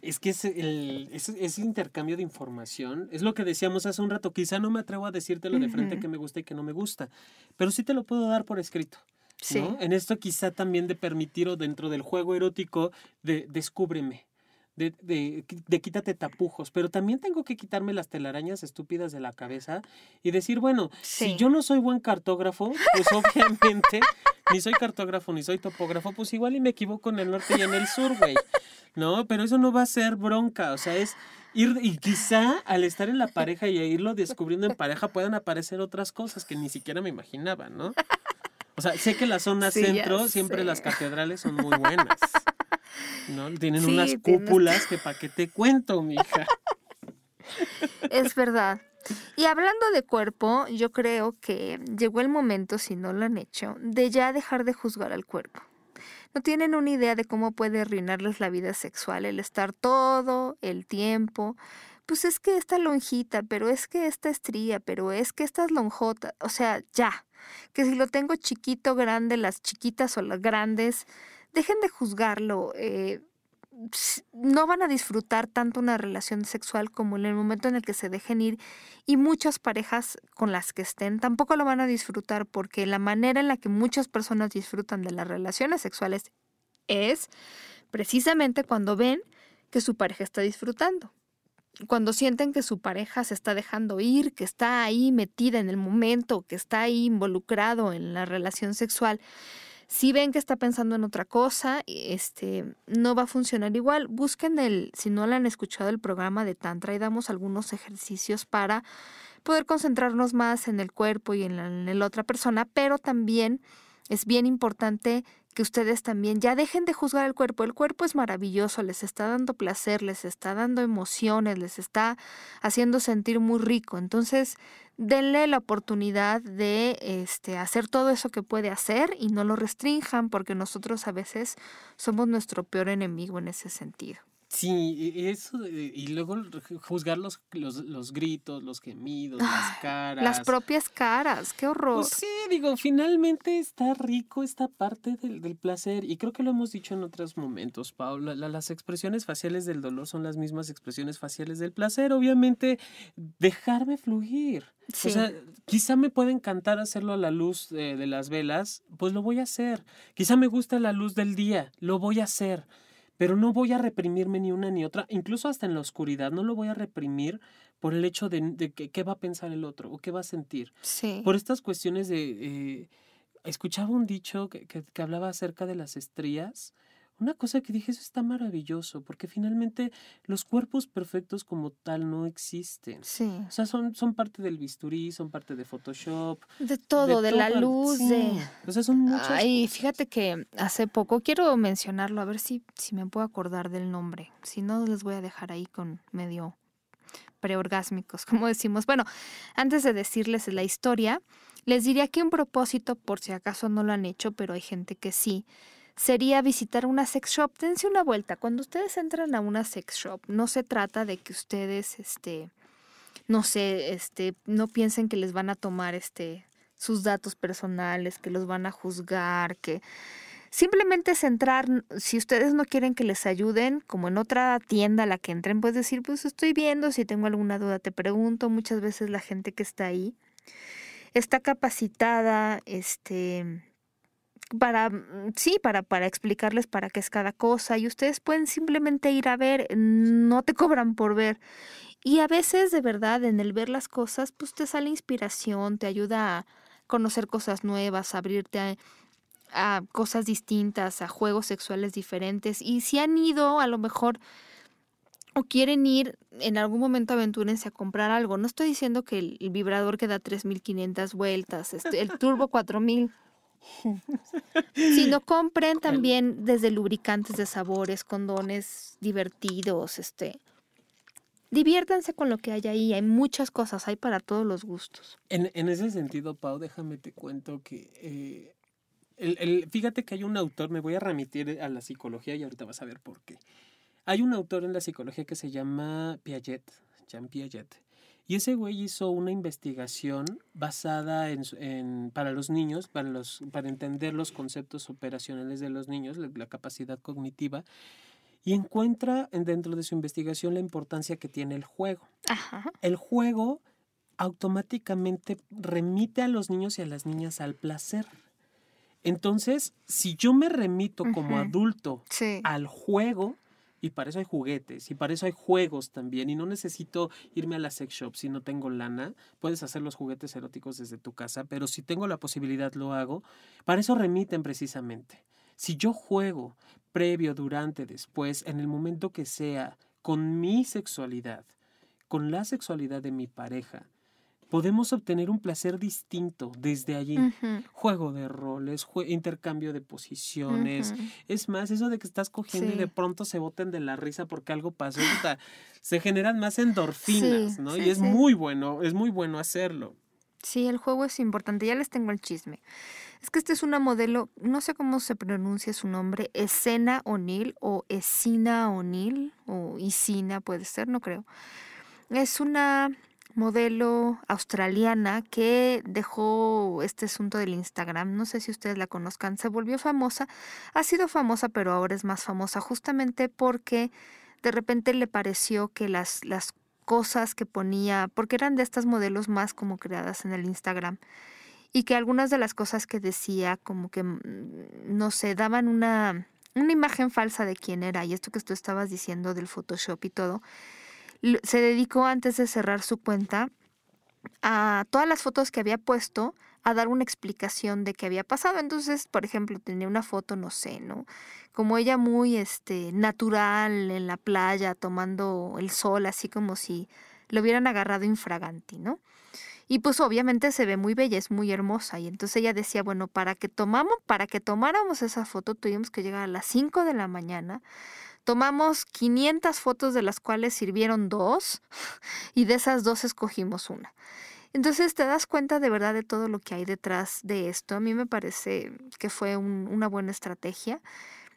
Es que ese, el, ese, intercambio de información es lo que decíamos hace un rato. Quizá no me atrevo a decírtelo de frente que me gusta y que no me gusta, pero sí te lo puedo dar por escrito. En esto quizá también de permitir o dentro del juego erótico de descúbreme de, de, de, quítate tapujos, pero también tengo que quitarme las telarañas estúpidas de la cabeza y decir, bueno, si yo no soy buen cartógrafo, pues obviamente ni soy cartógrafo ni soy topógrafo, pues igual y me equivoco en el norte y en el sur, güey. No, pero eso no va a ser bronca, o sea, es ir y quizá al estar en la pareja y irlo descubriendo en pareja puedan aparecer otras cosas que ni siquiera me imaginaba, ¿no? O sea, sé que la zona centro, siempre las catedrales son muy buenas. ¿No? Tienen unas cúpulas que para qué te cuento, mija. Es verdad. Y hablando de cuerpo, yo creo que llegó el momento, si no lo han hecho, de ya dejar de juzgar al cuerpo. No tienen una idea de cómo puede arruinarles la vida sexual el estar todo el tiempo. Pues es que esta lonjita, pero es que esta estría, pero es que estas lonjotas, o sea, ya. Que si lo tengo chiquito, grande, las chiquitas o las grandes, dejen de juzgarlo. Eh, no van a disfrutar tanto una relación sexual como en el momento en el que se dejen ir y muchas parejas con las que estén tampoco lo van a disfrutar porque la manera en la que muchas personas disfrutan de las relaciones sexuales es precisamente cuando ven que su pareja está disfrutando. Cuando sienten que su pareja se está dejando ir, que está ahí metida en el momento, que está ahí involucrado en la relación sexual si ven que está pensando en otra cosa, este, no va a funcionar igual. Busquen el, si no le han escuchado el programa de Tantra y damos algunos ejercicios para poder concentrarnos más en el cuerpo y en la, en la otra persona, pero también es bien importante que ustedes también ya dejen de juzgar el cuerpo. El cuerpo es maravilloso, les está dando placer, les está dando emociones, les está haciendo sentir muy rico. Entonces, denle la oportunidad de este, hacer todo eso que puede hacer y no lo restrinjan porque nosotros a veces somos nuestro peor enemigo en ese sentido. Sí, eso, y luego juzgar los, los, gritos, los gemidos, las caras. Las propias caras, qué horror. Pues sí, digo, finalmente está rico esta parte del, del, placer, y creo que lo hemos dicho en otros momentos, Paula, las expresiones faciales del dolor son las mismas expresiones faciales del placer, obviamente, dejarme fluir. O sea, quizá me puede encantar hacerlo a la luz de, de las velas, pues lo voy a hacer. Quizá me gusta la luz del día, lo voy a hacer pero no voy a reprimirme ni una ni otra, incluso hasta en la oscuridad, no lo voy a reprimir por el hecho de, que, qué va a pensar el otro o qué va a sentir. Sí. Por estas cuestiones de... Eh, escuchaba un dicho que, que, hablaba acerca de las estrías una cosa que dije, eso está maravilloso, porque finalmente los cuerpos perfectos como tal no existen. Sí. O sea, son, son parte del bisturí, son parte de Photoshop. De todo, de, la luz, de... O sea, son muchas Ay, fíjate que hace poco, quiero mencionarlo, a ver si, si me puedo acordar del nombre. Si no, les voy a dejar ahí con medio preorgásmicos, como decimos. Bueno, antes de decirles la historia, les diría que un propósito, por si acaso no lo han hecho, pero hay gente que sí, sería visitar una sex shop. Dense una vuelta. Cuando ustedes entran a una sex shop, no se trata de que ustedes, este, no sé, este, no piensen que les van a tomar, este, sus datos personales, que los van a juzgar, que simplemente es entrar, si ustedes no quieren que les ayuden, como en otra tienda a la que entren, puedes decir, pues estoy viendo, si tengo alguna duda te pregunto, muchas veces la gente que está ahí está capacitada, este, para, mm, sí, para, para explicarles para qué es cada cosa y ustedes pueden simplemente ir a ver, no te cobran por ver. Y a veces de verdad en el ver las cosas, pues te sale inspiración, te ayuda a conocer cosas nuevas, abrirte a, a cosas distintas, a juegos sexuales diferentes. Y si han ido, a lo mejor o quieren ir, en algún momento aventúrense a comprar algo. No estoy diciendo que el, vibrador que da 3.500 vueltas, este, el turbo 4.000 si no compren también desde lubricantes de sabores, condones divertidos, este. Diviértanse con lo que hay ahí, hay muchas cosas, hay para todos los gustos. En, en ese sentido, Pau, déjame te cuento que eh, el, el, fíjate que hay un autor, me voy a remitir a la psicología y ahorita vas a ver por qué. Hay un autor en la psicología que se llama Piaget, Jean Piaget, y ese güey hizo una investigación basada en, para los niños, para, los, para entender los conceptos operacionales de los niños, la, capacidad cognitiva, y encuentra dentro de su investigación la importancia que tiene el juego. El juego automáticamente remite a los niños y a las niñas al placer. Entonces, si yo me remito como adulto al juego, y para eso hay juguetes, y para eso hay juegos también. Y no necesito irme a la sex shop si no tengo lana. Puedes hacer los juguetes eróticos desde tu casa, pero si tengo la posibilidad lo hago. Para eso remiten precisamente. Si yo juego previo, durante, después, en el momento que sea, con mi sexualidad, con la sexualidad de mi pareja, podemos obtener un placer distinto desde allí. Juego de roles, intercambio de posiciones. Es más, eso de que estás cogiendo y de pronto se boten de la risa porque algo pasó, se generan más endorfinas, ¿no? y es muy bueno, es muy bueno hacerlo. Sí, el juego es importante. Ya les tengo el chisme. Es que este es una modelo, no sé cómo se pronuncia su nombre, Escena O'Neill o Esina O'Neill o Isina puede ser, no creo. Es una modelo australiana que dejó este asunto del Instagram. No sé si ustedes la conozcan. Se volvió famosa. Ha sido famosa, pero ahora es más famosa justamente porque de repente le pareció que las, las cosas que ponía, porque eran de estas modelos más como creadas en el Instagram, y que algunas de las cosas que decía como que, mm, no sé, daban una, una imagen falsa de quién era. Y esto que tú estabas diciendo del Photoshop y todo se dedicó antes de cerrar su cuenta a todas las fotos que había puesto a dar una explicación de qué había pasado. Entonces, por ejemplo, tenía una foto, no sé, ¿no? Como ella muy este natural en la playa tomando el sol, así como si lo hubieran agarrado infraganti, ¿no? Y pues obviamente se ve muy bella, es muy hermosa. Y entonces ella decía, bueno, para que tomamos, para que tomáramos esa foto tuvimos que llegar a las 5 de la mañana Tomamos 500 fotos de las cuales sirvieron dos y de esas dos escogimos una. Entonces te das cuenta de verdad de todo lo que hay detrás de esto. A mí me parece que fue una buena estrategia.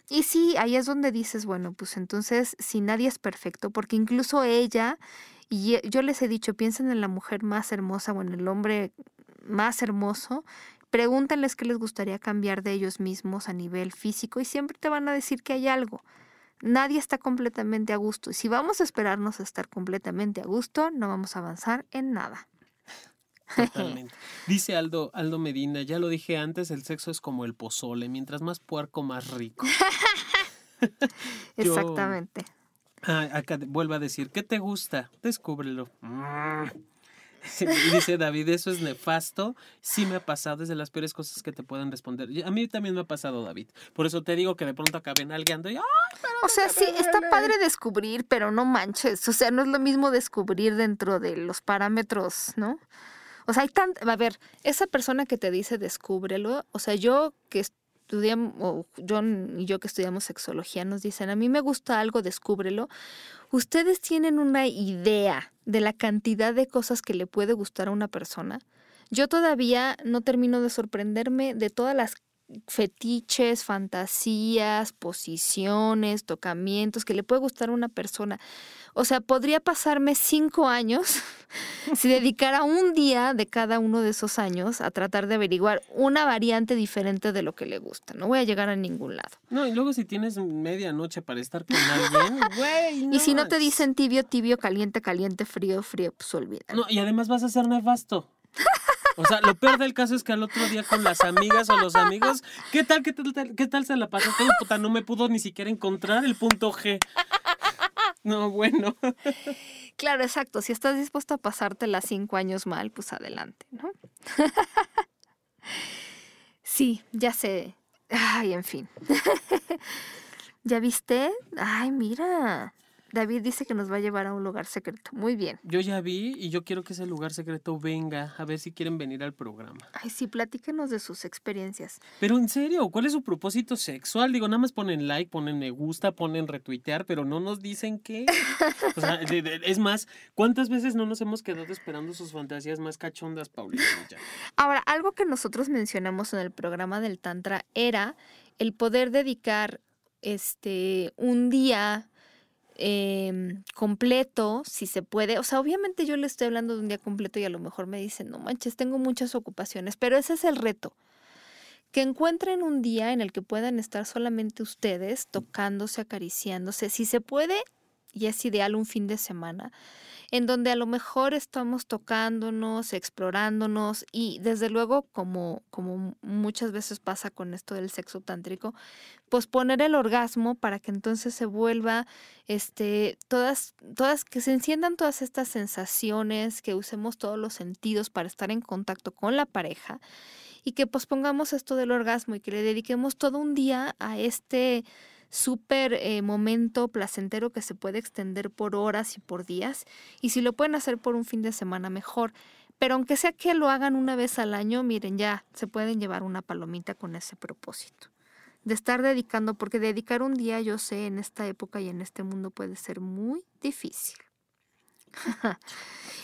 Y sí, ahí es donde dices, bueno, pues entonces si nadie es perfecto, porque incluso ella, y yo les he dicho, piensen en la mujer más hermosa o en el hombre más hermoso, pregúntenles qué les gustaría cambiar de ellos mismos a nivel físico y siempre te van a decir que hay algo. Nadie está completamente a gusto y si vamos a esperarnos a estar completamente a gusto, no vamos a avanzar en nada. Totalmente. Dice Aldo, Aldo Medina, ya lo dije antes, el sexo es como el pozole, mientras más puerco, más rico. Exactamente. Ah, acá vuelvo a decir, ¿qué te gusta? Descúbrelo. Mm. dice David, eso es nefasto. Sí me ha pasado, es de las peores cosas que te pueden responder. A mí también me ha pasado, David. Por eso te digo que de pronto acaben algueando y... o sea, sí, está padre descubrir, pero no manches. O sea, no es lo mismo descubrir dentro de los parámetros, ¿no? O sea, hay tan... A ver, esa persona que te dice descúbrelo, o sea, yo que John y yo que estudiamos sexología, nos dicen, a mí me gusta algo, descúbrelo. ¿Ustedes tienen una idea de la cantidad de cosas que le puede gustar a una persona? Yo todavía no termino de sorprenderme de todas las fetiches, fantasías, posiciones, tocamientos que le puede gustar a una persona. O sea, podría pasarme cinco años si dedicara un día de cada uno de esos años a tratar de averiguar una variante diferente de lo que le gusta. No voy a llegar a ningún lado. No, y luego si tienes media noche para estar con alguien, güey. Y si no te dicen tibio, tibio, caliente, caliente, frío, frío, pues olvida. No, y además vas a ser nefasto. O sea, lo peor del caso es que al otro día con las amigas o los amigos, ¿qué tal, qué tal, qué tal se la pasó? No me pudo ni siquiera encontrar el punto G. No, bueno. Claro, exacto. Si estás dispuesto a pasarte las cinco años mal, pues adelante, ¿no? Sí, ya sé. Ay, en fin. ¿Ya viste? Ay, mira. David dice que nos va a llevar a un lugar secreto. Muy bien. Yo ya vi y yo quiero que ese lugar secreto venga, a ver si quieren venir al programa. Ay, sí, platíquenos de sus experiencias. Pero en serio, ¿cuál es su propósito sexual? Digo, nada más ponen like, ponen me gusta, ponen retuitear, pero no nos dicen qué. O sea, es más, ¿cuántas veces no nos hemos quedado esperando sus fantasías más cachondas, Paulina? Ahora, algo que nosotros mencionamos en el programa del Tantra era el poder dedicar este un día Em, completo, si se puede. O sea, obviamente yo le estoy hablando de un día completo y a lo mejor me dicen, no manches, tengo muchas ocupaciones, pero ese es el reto. Que encuentren un día en el que puedan estar solamente ustedes tocándose, acariciándose. Si se puede, y es ideal un fin de semana, en donde a lo mejor estamos tocándonos, explorándonos y desde luego, como, como muchas veces pasa con esto del sexo tántrico, posponer el orgasmo para que entonces se vuelva, este, todas, todas, que se enciendan todas estas sensaciones, que usemos todos los sentidos para estar en contacto con la pareja y que pospongamos esto del orgasmo y que le dediquemos todo un día a este súper eh, momento placentero que se puede extender por horas y por días. Y si lo pueden hacer por un fin de semana, mejor. Pero aunque sea que lo hagan una vez al año, miren, ya se pueden llevar una palomita con ese propósito. De estar dedicando, porque dedicar un día, yo sé, en esta época y en este mundo puede ser muy difícil.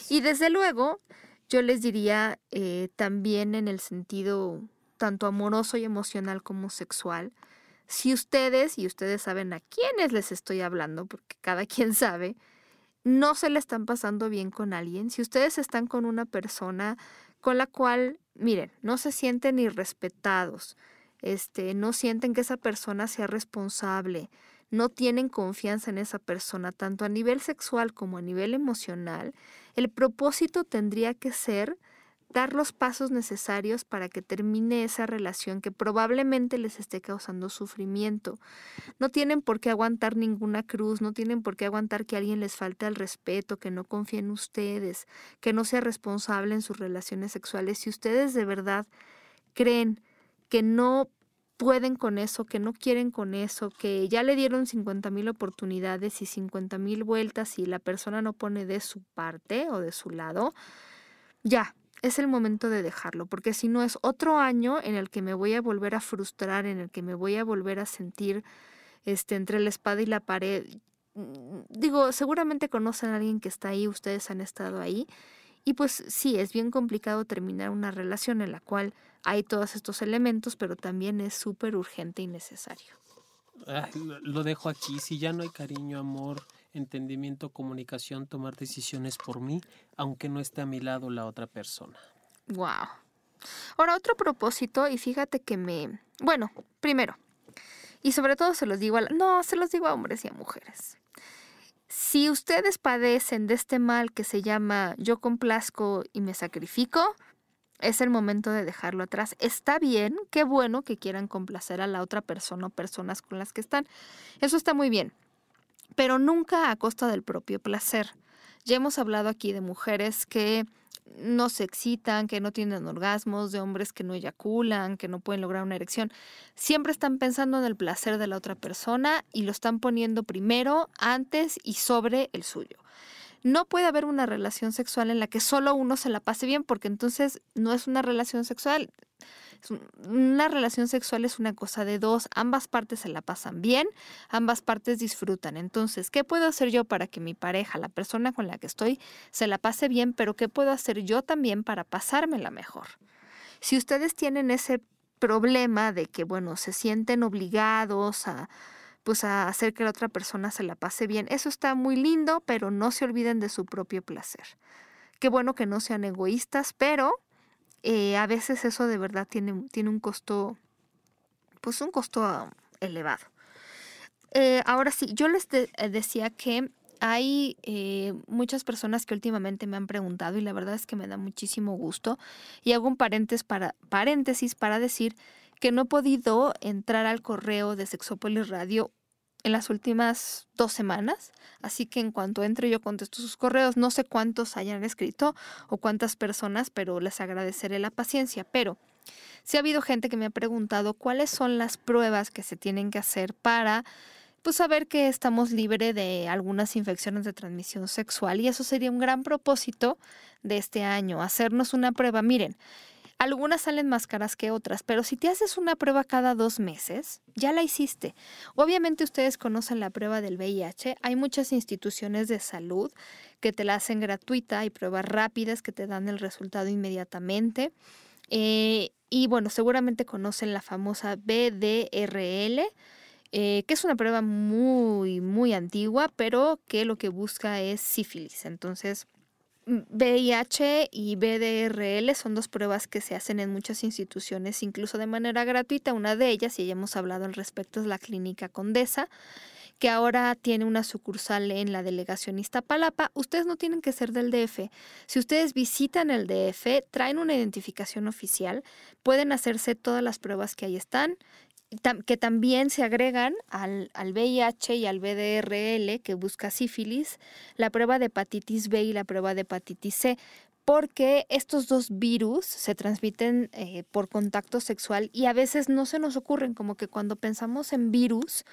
y desde luego, yo les diría eh, también en el sentido tanto amoroso y emocional como sexual, si ustedes, y ustedes saben a quiénes les estoy hablando, porque cada quien sabe, no se le están pasando bien con alguien, si ustedes están con una persona con la cual, miren, no se sienten irrespetados, este, no sienten que esa persona sea responsable, no tienen confianza en esa persona, tanto a nivel sexual como a nivel emocional, el propósito tendría que ser dar los pasos necesarios para que termine esa relación que probablemente les esté causando sufrimiento. No tienen por qué aguantar ninguna cruz, no tienen por qué aguantar que alguien les falte al respeto, que no confíe en ustedes, que no sea responsable en sus relaciones sexuales. Si ustedes de verdad creen que no pueden con eso, que no quieren con eso, que ya le dieron 50 mil oportunidades y 50 mil vueltas y la persona no pone de su parte o de su lado, ya, es el momento de dejarlo, porque si no es otro año en el que me voy a volver a frustrar, en el que me voy a volver a sentir este, entre la espada y la pared. Mm, digo, seguramente conocen a alguien que está ahí, ustedes han estado ahí, y pues sí, es bien complicado terminar una relación en la cual hay todos estos elementos, pero también es súper urgente y necesario. lo dejo aquí. Si ya no hay cariño, amor, entendimiento, comunicación, tomar decisiones por mí, aunque no esté a mi lado la otra persona. Wow. Ahora, otro propósito, y fíjate que me. Bueno, primero, y sobre todo se los digo a. No, se los digo a hombres y a mujeres. Si ustedes padecen de este mal que se llama yo complazco y me sacrifico, es el momento de dejarlo atrás. Está bien, qué bueno que quieran complacer a la otra persona o personas con las que están. Eso está muy bien, pero nunca a costa del propio placer. Ya hemos hablado aquí de mujeres que no se excitan, que no tienen orgasmos, de hombres que no eyaculan, que no pueden lograr una erección. Siempre están pensando en el placer de la otra persona y lo están poniendo primero, antes y sobre el suyo. No puede haber una relación sexual en la que solo uno se la pase bien, porque entonces no es una relación sexual. Una relación sexual es una cosa de dos, ambas partes se la pasan bien, ambas partes disfrutan. Entonces, ¿qué puedo hacer yo para que mi pareja, la persona con la que estoy, se la pase bien, pero qué puedo hacer yo también para pasármela mejor? Si ustedes tienen ese problema de que, bueno, se sienten obligados a pues a hacer que la otra persona se la pase bien. Eso está muy lindo, pero no se olviden de su propio placer. Qué bueno que no sean egoístas, pero eh, a veces eso de verdad tiene, tiene un costo, pues un costo elevado. Eh, ahora sí, yo les eh, decía que hay muchas personas que últimamente me han preguntado y la verdad es que me da muchísimo gusto. Y hago un paréntesis para decir que no he podido entrar al correo de Sexópolis Radio en las últimas dos semanas, así que en cuanto entre yo contesto sus correos, no sé cuántos hayan escrito o cuántas personas, pero les agradeceré la paciencia, pero sí ha habido gente que me ha preguntado cuáles son las pruebas que se tienen que hacer para pues saber que estamos libres de algunas infecciones de transmisión sexual. Y eso sería un gran propósito de este año, hacernos una prueba. Miren, algunas salen más caras que otras, pero si te haces una prueba cada dos meses, ya la hiciste. Obviamente ustedes conocen la prueba del VIH. Hay muchas instituciones de salud que te la hacen gratuita. Hay pruebas rápidas que te dan el resultado inmediatamente. Eh, y bueno, seguramente conocen la famosa BDRL. Eh, que es una prueba muy, muy antigua, pero que lo que busca es sífilis. Entonces, VIH y BDRL son dos pruebas que se hacen en muchas instituciones, incluso de manera gratuita. Una de ellas, y ya hemos hablado al respecto, es la Clínica Condesa, que ahora tiene una sucursal en la delegación Iztapalapa. Ustedes no tienen que ser del DF. Si ustedes visitan el DF, traen una identificación oficial, pueden hacerse todas las pruebas que ahí están que también se agregan al, al, VIH y al BDRL, que busca sífilis, la prueba de hepatitis B y la prueba de hepatitis C, porque estos dos virus se transmiten eh, por contacto sexual y a veces no se nos ocurren, como que cuando pensamos en virus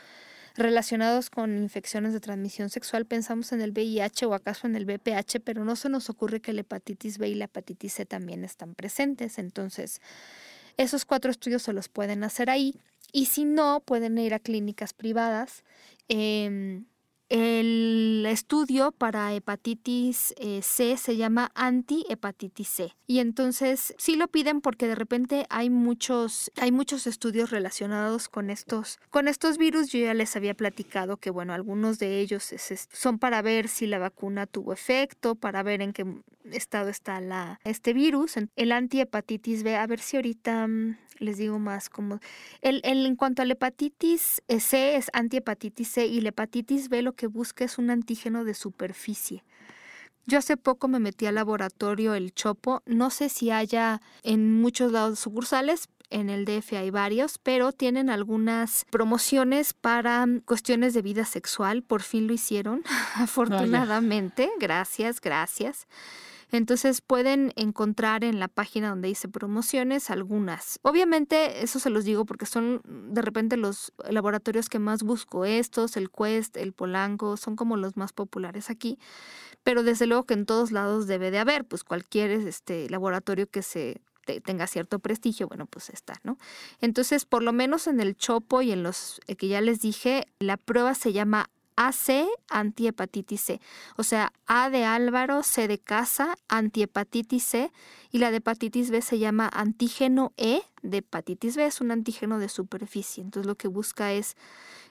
relacionados con infecciones de transmisión sexual, pensamos en el VIH o acaso en el VPH, pero no se nos ocurre que la hepatitis B y la hepatitis C también están presentes. Entonces, esos cuatro estudios se los pueden hacer ahí y si no, pueden ir a clínicas privadas. Em, el estudio para hepatitis eh, C se llama anti-hepatitis C. Y entonces sí lo piden porque de repente hay muchos, hay muchos estudios relacionados con estos, con estos virus. Yo ya les había platicado que, bueno, algunos de ellos son para ver si la vacuna tuvo efecto, para ver en qué estado está la, este virus. El anti-hepatitis B, a ver si ahorita mm, les digo más como el, en cuanto a la hepatitis eh, C es antihepatitis C y la hepatitis B lo que busca es un antígeno de superficie. Yo hace poco me metí al laboratorio El Chopo, no sé si haya en muchos lados sucursales, en el DF hay varios, pero tienen algunas promociones para cuestiones de vida sexual, por fin lo hicieron, afortunadamente, gracias, gracias. Entonces pueden encontrar en la página donde dice promociones algunas. Obviamente eso se los digo porque son de repente los laboratorios que más busco. Estos, el Quest, el Polanco, son como los más populares aquí. Pero desde luego que en todos lados debe de haber, pues cualquier este, laboratorio que se tenga cierto prestigio, bueno, pues está, ¿no? Entonces, por lo menos en el Chopo y en los que ya les dije, la prueba se llama AC, antihepatitis C. O sea, A de Álvaro, C de casa, antihepatitis C. Y la de hepatitis B se llama antígeno E de hepatitis B. Es un antígeno de superficie. Entonces lo que busca es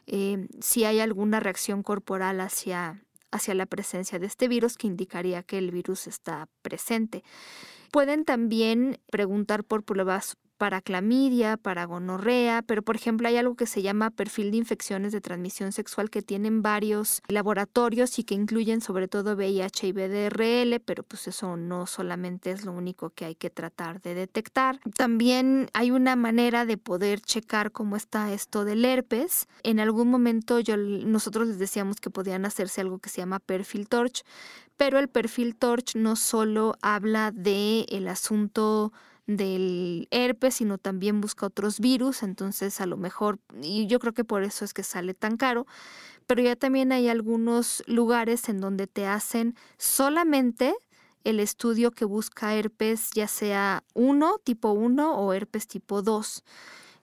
eh, si hay alguna reacción corporal hacia, hacia la presencia de este virus que indicaría que el virus está presente. Pueden también preguntar por pruebas para clamidia, para gonorrea, pero por ejemplo hay algo que se llama perfil de infecciones de transmisión sexual que tienen varios laboratorios y que incluyen sobre todo VIH y BDRL, pero pues eso no solamente es lo único que hay que tratar de detectar. También hay una manera de poder checar cómo está esto del herpes. En algún momento yo, nosotros les decíamos que podían hacerse algo que se llama perfil torch, pero el perfil torch no solo habla de el asunto del herpes, sino también busca otros virus, entonces a lo mejor, y yo creo que por eso es que sale tan caro, pero ya también hay algunos lugares en donde te hacen solamente el estudio que busca herpes, ya sea 1, tipo 1 o herpes tipo 2.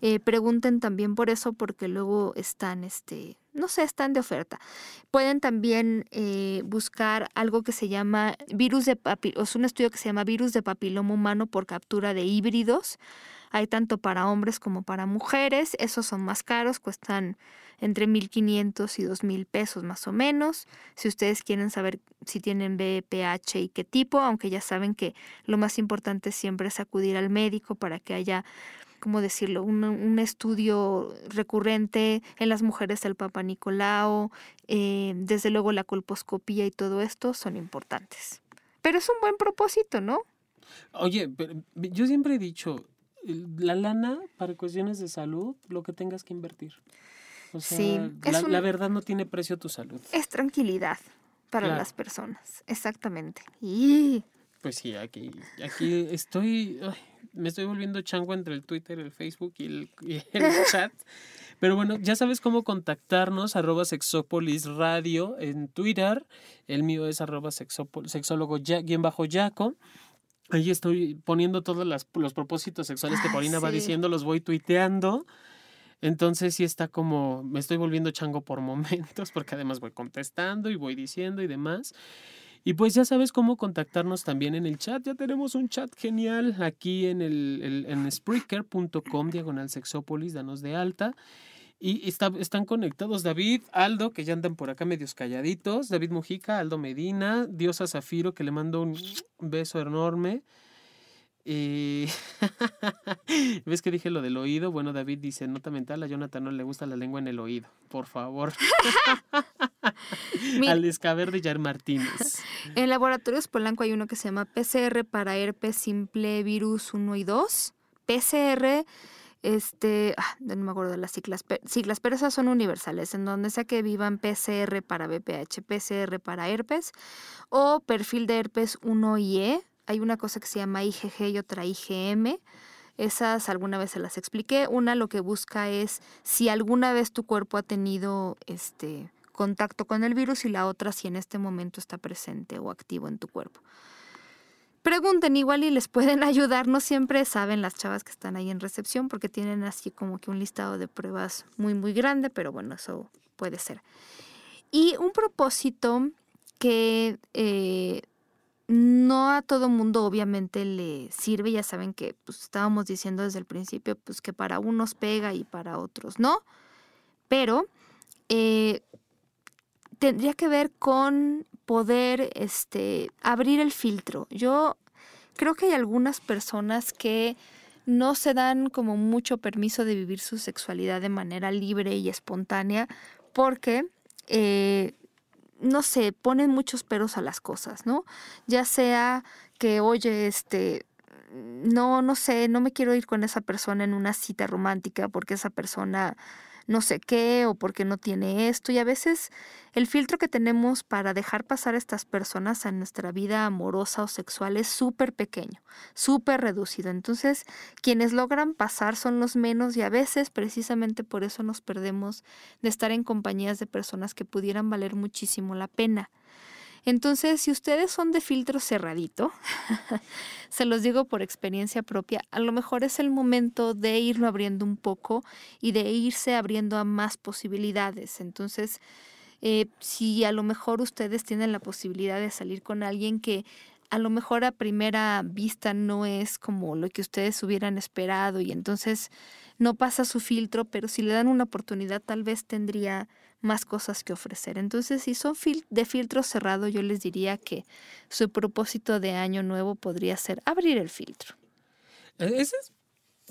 Eh, pregunten también por eso porque luego están, este, no sé, están de oferta. Pueden también eh, buscar algo que se llama virus de papiloma, es un estudio que se llama virus de papiloma humano por captura de híbridos. Hay tanto para hombres como para mujeres. Esos son más caros, cuestan entre 1.500 y 2.000 pesos más o menos. Si ustedes quieren saber si tienen BPH y qué tipo, aunque ya saben que lo más importante siempre es acudir al médico para que haya ¿cómo decirlo? Un, estudio recurrente en las mujeres del Papa Nicolau, eh, desde luego la colposcopía y todo esto son importantes. Pero es un buen propósito, ¿no? Oye, yo siempre he dicho, la lana para cuestiones de salud, lo que tengas que invertir. O sea, sí, la, verdad no tiene precio tu salud. Es tranquilidad para las personas, exactamente. Y... Pues sí, aquí, aquí estoy me estoy volviendo chango entre el Twitter, el Facebook y el, chat. Pero bueno, ya sabes cómo contactarnos, arroba sexópolis radio en Twitter. El mío es arroba sexólogo guion bajo yaco. Ahí estoy poniendo todos los propósitos sexuales que Paulina va diciendo, los voy tuiteando. Entonces sí está como, me estoy volviendo chango por momentos, porque además voy contestando y voy diciendo y demás. Y pues ya sabes cómo contactarnos también en el chat. Ya tenemos un chat genial aquí en, el, en Spreaker.com, diagonal sexópolis, danos de alta. Y está, están conectados David, Aldo, que ya andan por acá medios calladitos, David Mujica, Aldo Medina, Diosa Zafiro, que le mando un beso enorme. Y ¿Ves que dije lo del oído? Bueno, David dice, nota mental, a Jonathan no le gusta la lengua en el oído. Por favor. Al escaber de Jar Martínez. En Laboratorios Polanco hay uno que se llama PCR para herpes simple virus 1 y 2. PCR, este, ah, no me acuerdo de las siglas, siglas, pero esas son universales, en donde sea que vivan PCR para BPH, PCR para herpes o perfil de herpes 1 y E hay una cosa que se llama IgG y otra IgM. Esas alguna vez se las expliqué. Una lo que busca es si alguna vez tu cuerpo ha tenido este contacto con el virus y la otra si en este momento está presente o activo en tu cuerpo. Pregunten igual y les pueden ayudar. No siempre saben las chavas que están ahí en recepción porque tienen así como que un listado de pruebas muy muy grande, pero bueno, eso puede ser. Y un propósito que eh, no a todo mundo obviamente le sirve, ya saben que pues, estábamos diciendo desde el principio pues que para unos pega y para otros no, pero eh, tendría que ver con poder este, abrir el filtro. Yo creo que hay algunas personas que no se dan como mucho permiso de vivir su sexualidad de manera libre y espontánea porque eh, no sé, ponen muchos peros a las cosas, ¿no? Ya sea que, oye, este, no, no sé, no me quiero ir con esa persona en una cita romántica porque esa persona no sé qué o porque no tiene esto. Y a veces el filtro que tenemos para dejar pasar a estas personas a nuestra vida amorosa o sexual es súper pequeño, súper reducido. Entonces, quienes logran pasar son los menos y a veces precisamente por eso nos perdemos de estar en compañías de personas que pudieran valer muchísimo la pena. Entonces, si ustedes son de filtro cerradito, se los digo por experiencia propia, a lo mejor es el momento de irlo abriendo un poco y de irse abriendo a más posibilidades. Entonces, Eh, si a lo mejor ustedes tienen la posibilidad de salir con alguien que a lo mejor a primera vista no es como lo que ustedes hubieran esperado y entonces no pasa su filtro, pero si le dan una oportunidad tal vez tendría más cosas que ofrecer. Entonces, si son de filtro cerrado, yo les diría que su propósito de año nuevo podría ser abrir el filtro. E-, esos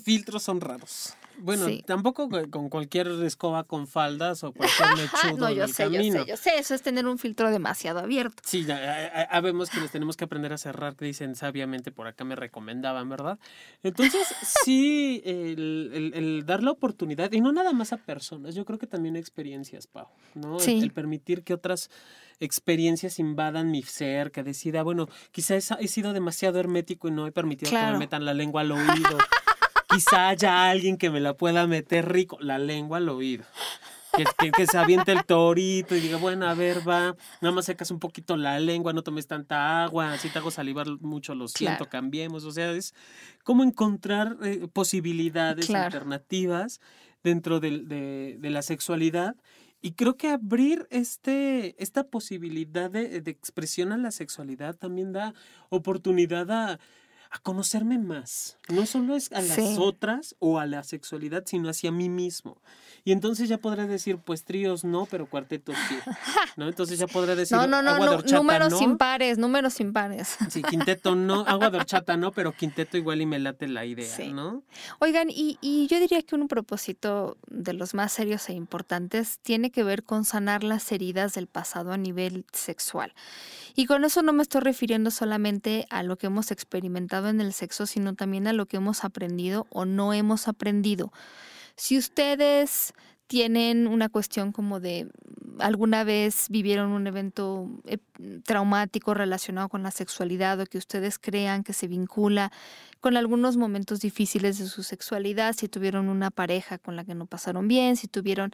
filtros son raros. Bueno, tampoco con cualquier escoba con faldas o cualquier mechudo no, yo sé, yo sé, yo sé, eso es tener un filtro demasiado abierto. Sí, ya, vemos que les tenemos que aprender a cerrar, que dicen sabiamente por acá me recomendaban, ¿verdad? Entonces, sí, el, el, dar la oportunidad, y no nada más a personas, yo creo que también a experiencias, Pau, ¿no? Sí. El, permitir que otras experiencias invadan mi ser, que decida, bueno, quizás he sido demasiado hermético y no he permitido que me metan la lengua al oído. Quizá haya alguien que me la pueda meter rico, la lengua al oído. Que, que, se aviente el torito y diga, bueno, a ver, va, nada más secas un poquito la lengua, no tomes tanta agua, si te hago salivar mucho, lo siento, cambiemos. O sea, es como encontrar eh, posibilidades alternativas dentro de, de, la sexualidad. Y creo que abrir este, esta posibilidad de, de expresión a la sexualidad también da oportunidad a a conocerme más. No solo es a las otras o a la sexualidad, sino hacia mí mismo. Y entonces ya podré decir, pues tríos no, pero cuartetos sí. ¿No? Entonces ya podré decir, no, no, no, agua de números impares, números impares. Sí, quinteto no, agua de horchata no, pero quinteto igual y me late la idea, ¿no? Oigan, y, y yo diría que un propósito de los más serios e importantes tiene que ver con sanar las heridas del pasado a nivel sexual. Y con eso no me estoy refiriendo solamente a lo que hemos experimentado en el sexo, sino también a lo que hemos aprendido o no hemos aprendido. Si ustedes tienen una cuestión como de alguna vez vivieron un evento eh, traumático relacionado con la sexualidad o que ustedes crean que se vincula con algunos momentos difíciles de su sexualidad, si tuvieron una pareja con la que no pasaron bien, si tuvieron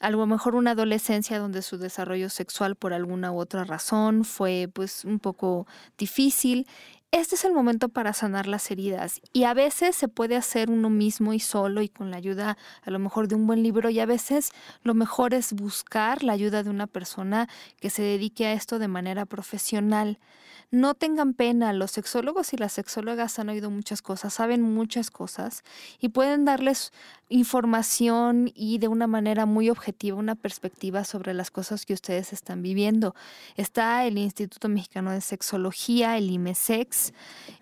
a lo mejor una adolescencia donde su desarrollo sexual por alguna u otra razón fue pues un poco difícil. Este es el momento para sanar las heridas y a veces se puede hacer uno mismo y solo y con la ayuda a lo mejor de un buen libro y a veces lo mejor es buscar la ayuda de una persona que se dedique a esto de manera profesional. No tengan pena, los sexólogos y las sexólogas han oído muchas cosas, saben muchas cosas y pueden darles información y de una manera muy objetiva una perspectiva sobre las cosas que ustedes están viviendo. Está el Instituto Mexicano de Sexología, el IMESEX,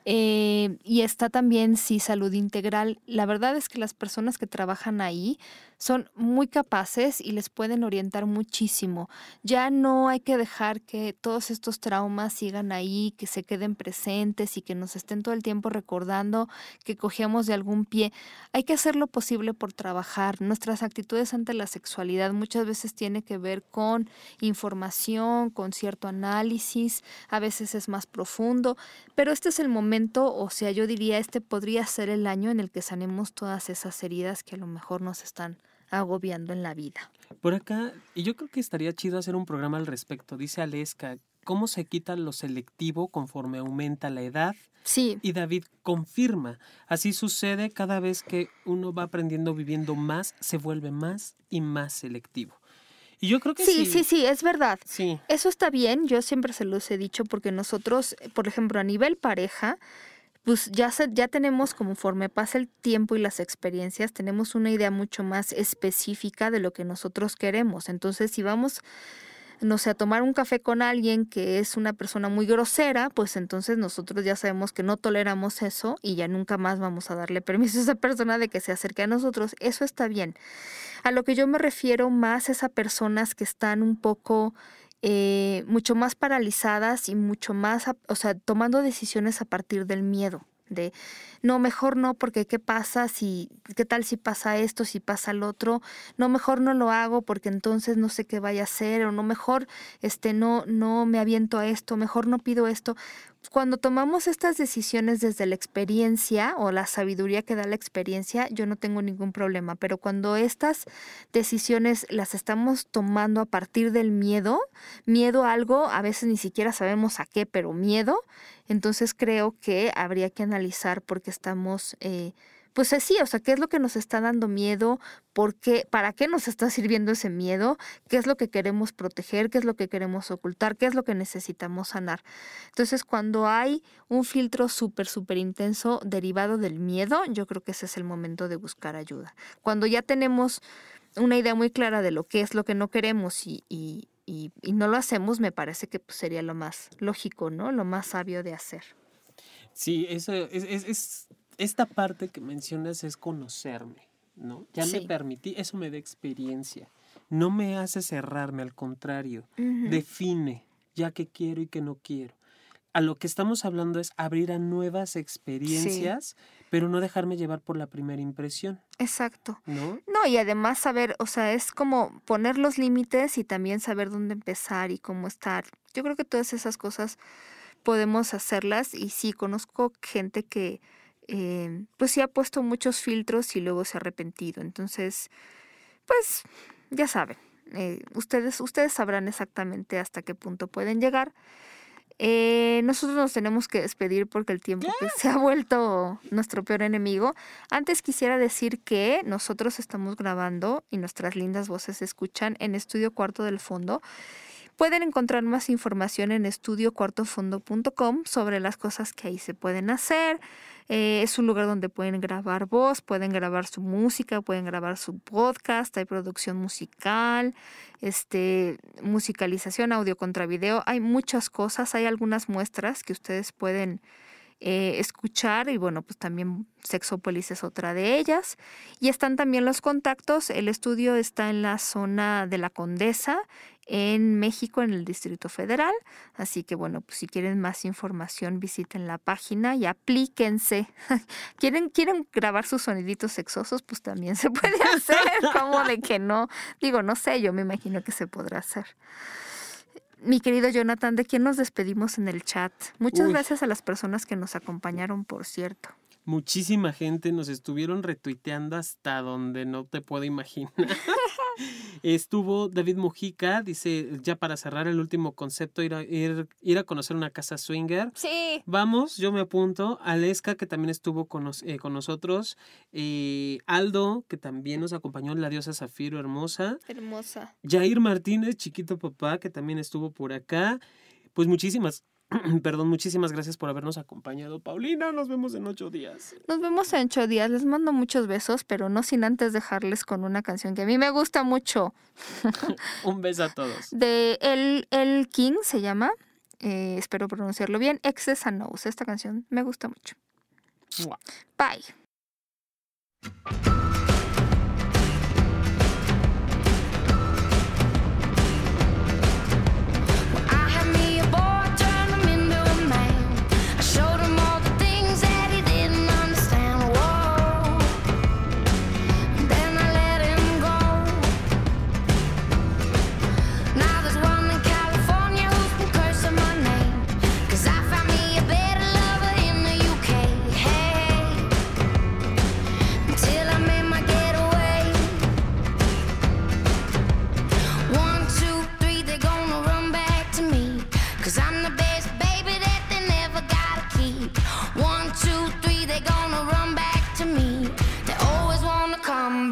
eh, y está también Sí Salud Integral. La verdad es que las personas que trabajan ahí son muy capaces y les pueden orientar muchísimo. Ya no hay que dejar que todos estos traumas sigan ahí, que se queden presentes y que nos estén todo el tiempo recordando que cogíamos de algún pie. Hay que hacer lo posible por trabajar. Nuestras actitudes ante la sexualidad muchas veces tiene que ver con información, con cierto análisis, a veces es más profundo, pero este es el momento, o sea, yo diría, este podría ser el año en el que sanemos todas esas heridas que a lo mejor nos están agobiando en la vida. Por acá, y yo creo que estaría chido hacer un programa al respecto. Dice Aleska, ¿cómo se quita lo selectivo conforme aumenta la edad? Sí. Y David confirma, así sucede cada vez que uno va aprendiendo viviendo más, se vuelve más y más selectivo. Y yo creo que sí. Sí, sí, sí, es verdad. Sí. Eso está bien, yo siempre se los he dicho porque nosotros, por ejemplo, a nivel pareja, pues ya, ya tenemos, conforme pasa el tiempo y las experiencias, tenemos una idea mucho más específica de lo que nosotros queremos. Entonces, si vamos no sé, a tomar un café con alguien que es una persona muy grosera, pues entonces nosotros ya sabemos que no toleramos eso y ya nunca más vamos a darle permiso a esa persona de que se acerque a nosotros. Eso está bien. A lo que yo me refiero más es a personas que están un poco eh, mucho más paralizadas y mucho más, o sea, tomando decisiones a partir del miedo de no, mejor no, porque qué pasa si, qué tal si pasa esto, si pasa lo otro, no, mejor no lo hago porque entonces no sé qué vaya a hacer, o no, mejor este no, no me aviento a esto, mejor no pido esto. Cuando tomamos estas decisiones desde la experiencia o la sabiduría que da la experiencia, yo no tengo ningún problema, pero cuando estas decisiones las estamos tomando a partir del miedo, miedo a algo, a veces ni siquiera sabemos a qué, pero miedo, entonces creo que habría que analizar por qué estamos... Eh, pues así, o sea, ¿qué es lo que nos está dando miedo? ¿Por qué? ¿Para qué nos está sirviendo ese miedo? ¿Qué es lo que queremos proteger? ¿Qué es lo que queremos ocultar? ¿Qué es lo que necesitamos sanar? Entonces, cuando hay un filtro súper, súper intenso derivado del miedo, yo creo que ese es el momento de buscar ayuda. Cuando ya tenemos una idea muy clara de lo que es lo que no queremos y, y, y, no lo hacemos, me parece que pues, sería lo más lógico, ¿no? Lo más sabio de hacer. Sí, eso es, es esta parte que mencionas es conocerme, ¿no? Ya me permití, eso me da experiencia. No me hace cerrarme, al contrario, define ya que quiero y que no quiero. A lo que estamos hablando es abrir a nuevas experiencias, pero no dejarme llevar por la primera impresión. Exacto. ¿No? No, y además saber, o sea, es como poner los límites y también saber dónde empezar y cómo estar. Yo creo que todas esas cosas podemos hacerlas y sí, conozco gente que, eh, pues sí ha puesto muchos filtros y luego se ha arrepentido. Entonces, pues ya saben, eh, ustedes, ustedes sabrán exactamente hasta qué punto pueden llegar. Eh, nosotros nos tenemos que despedir porque el tiempo pues, se ha vuelto nuestro peor enemigo. Antes quisiera decir que nosotros estamos grabando y nuestras lindas voces se escuchan en Estudio Cuarto del Fondo. Pueden encontrar más información en estudiocuartofondo.com sobre las cosas que ahí se pueden hacer, eh, es un lugar donde pueden grabar voz, pueden grabar su música, pueden grabar su podcast, hay producción musical, este, musicalización, audio contra video, hay muchas cosas, hay algunas muestras que ustedes pueden eh, escuchar y bueno, pues también Sexópolis es otra de ellas. Y están también los contactos, el estudio está en la zona de la Condesa, en México, en el Distrito Federal. Así que bueno, pues si quieren más información, visiten la página y aplíquense. ¿Quieren, quieren grabar sus soniditos sexosos? Pues también se puede hacer. ¿Cómo de que no? Digo, no sé, yo me imagino que se podrá hacer. Mi querido Jonathan, ¿de quién nos despedimos en el chat? Muchas gracias a las personas que nos acompañaron, por cierto. Muchísima gente nos estuvieron retuiteando hasta donde no te puedo imaginar. Estuvo David Mujica, dice, ya para cerrar el último concepto, ir a, ir, ir a conocer una casa swinger. Sí. Vamos, yo me apunto. Aleska, que también estuvo con, eh, con nosotros. Eh, Aldo, que también nos acompañó, la diosa Zafiro, hermosa. Hermosa. Jair Martínez, chiquito papá, que también estuvo por acá. Pues muchísimas Perdón, muchísimas gracias por habernos acompañado, Paulina. Nos vemos en ocho días. Nos vemos en ocho días. Les mando muchos besos, pero no sin antes dejarles con una canción que a mí me gusta mucho. Un beso a todos. De El, El King se llama. Eh, espero pronunciarlo bien. Excess and Esta canción me gusta mucho. Bye.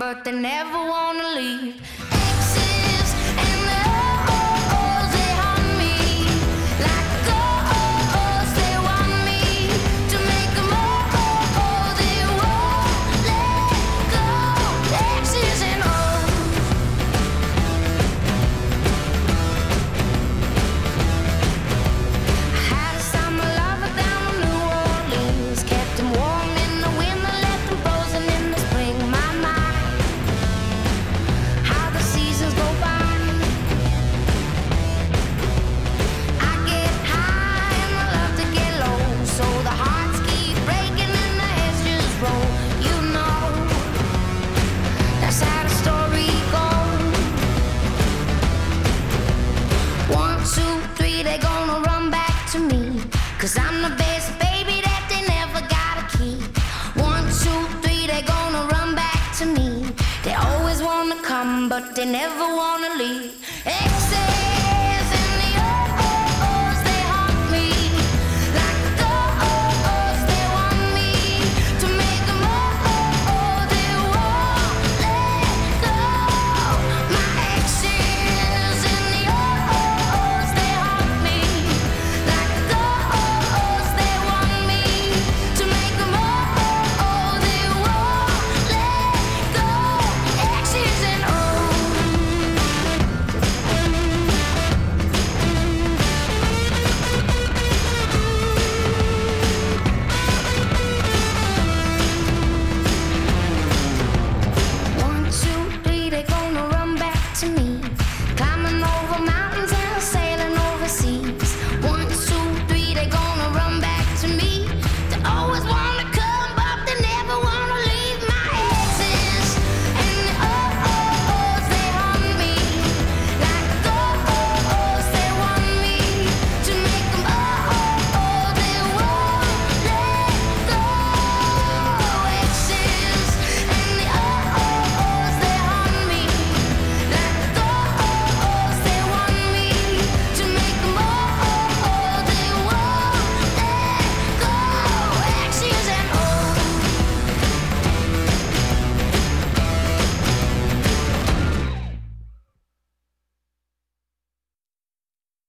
But they never wanna leave.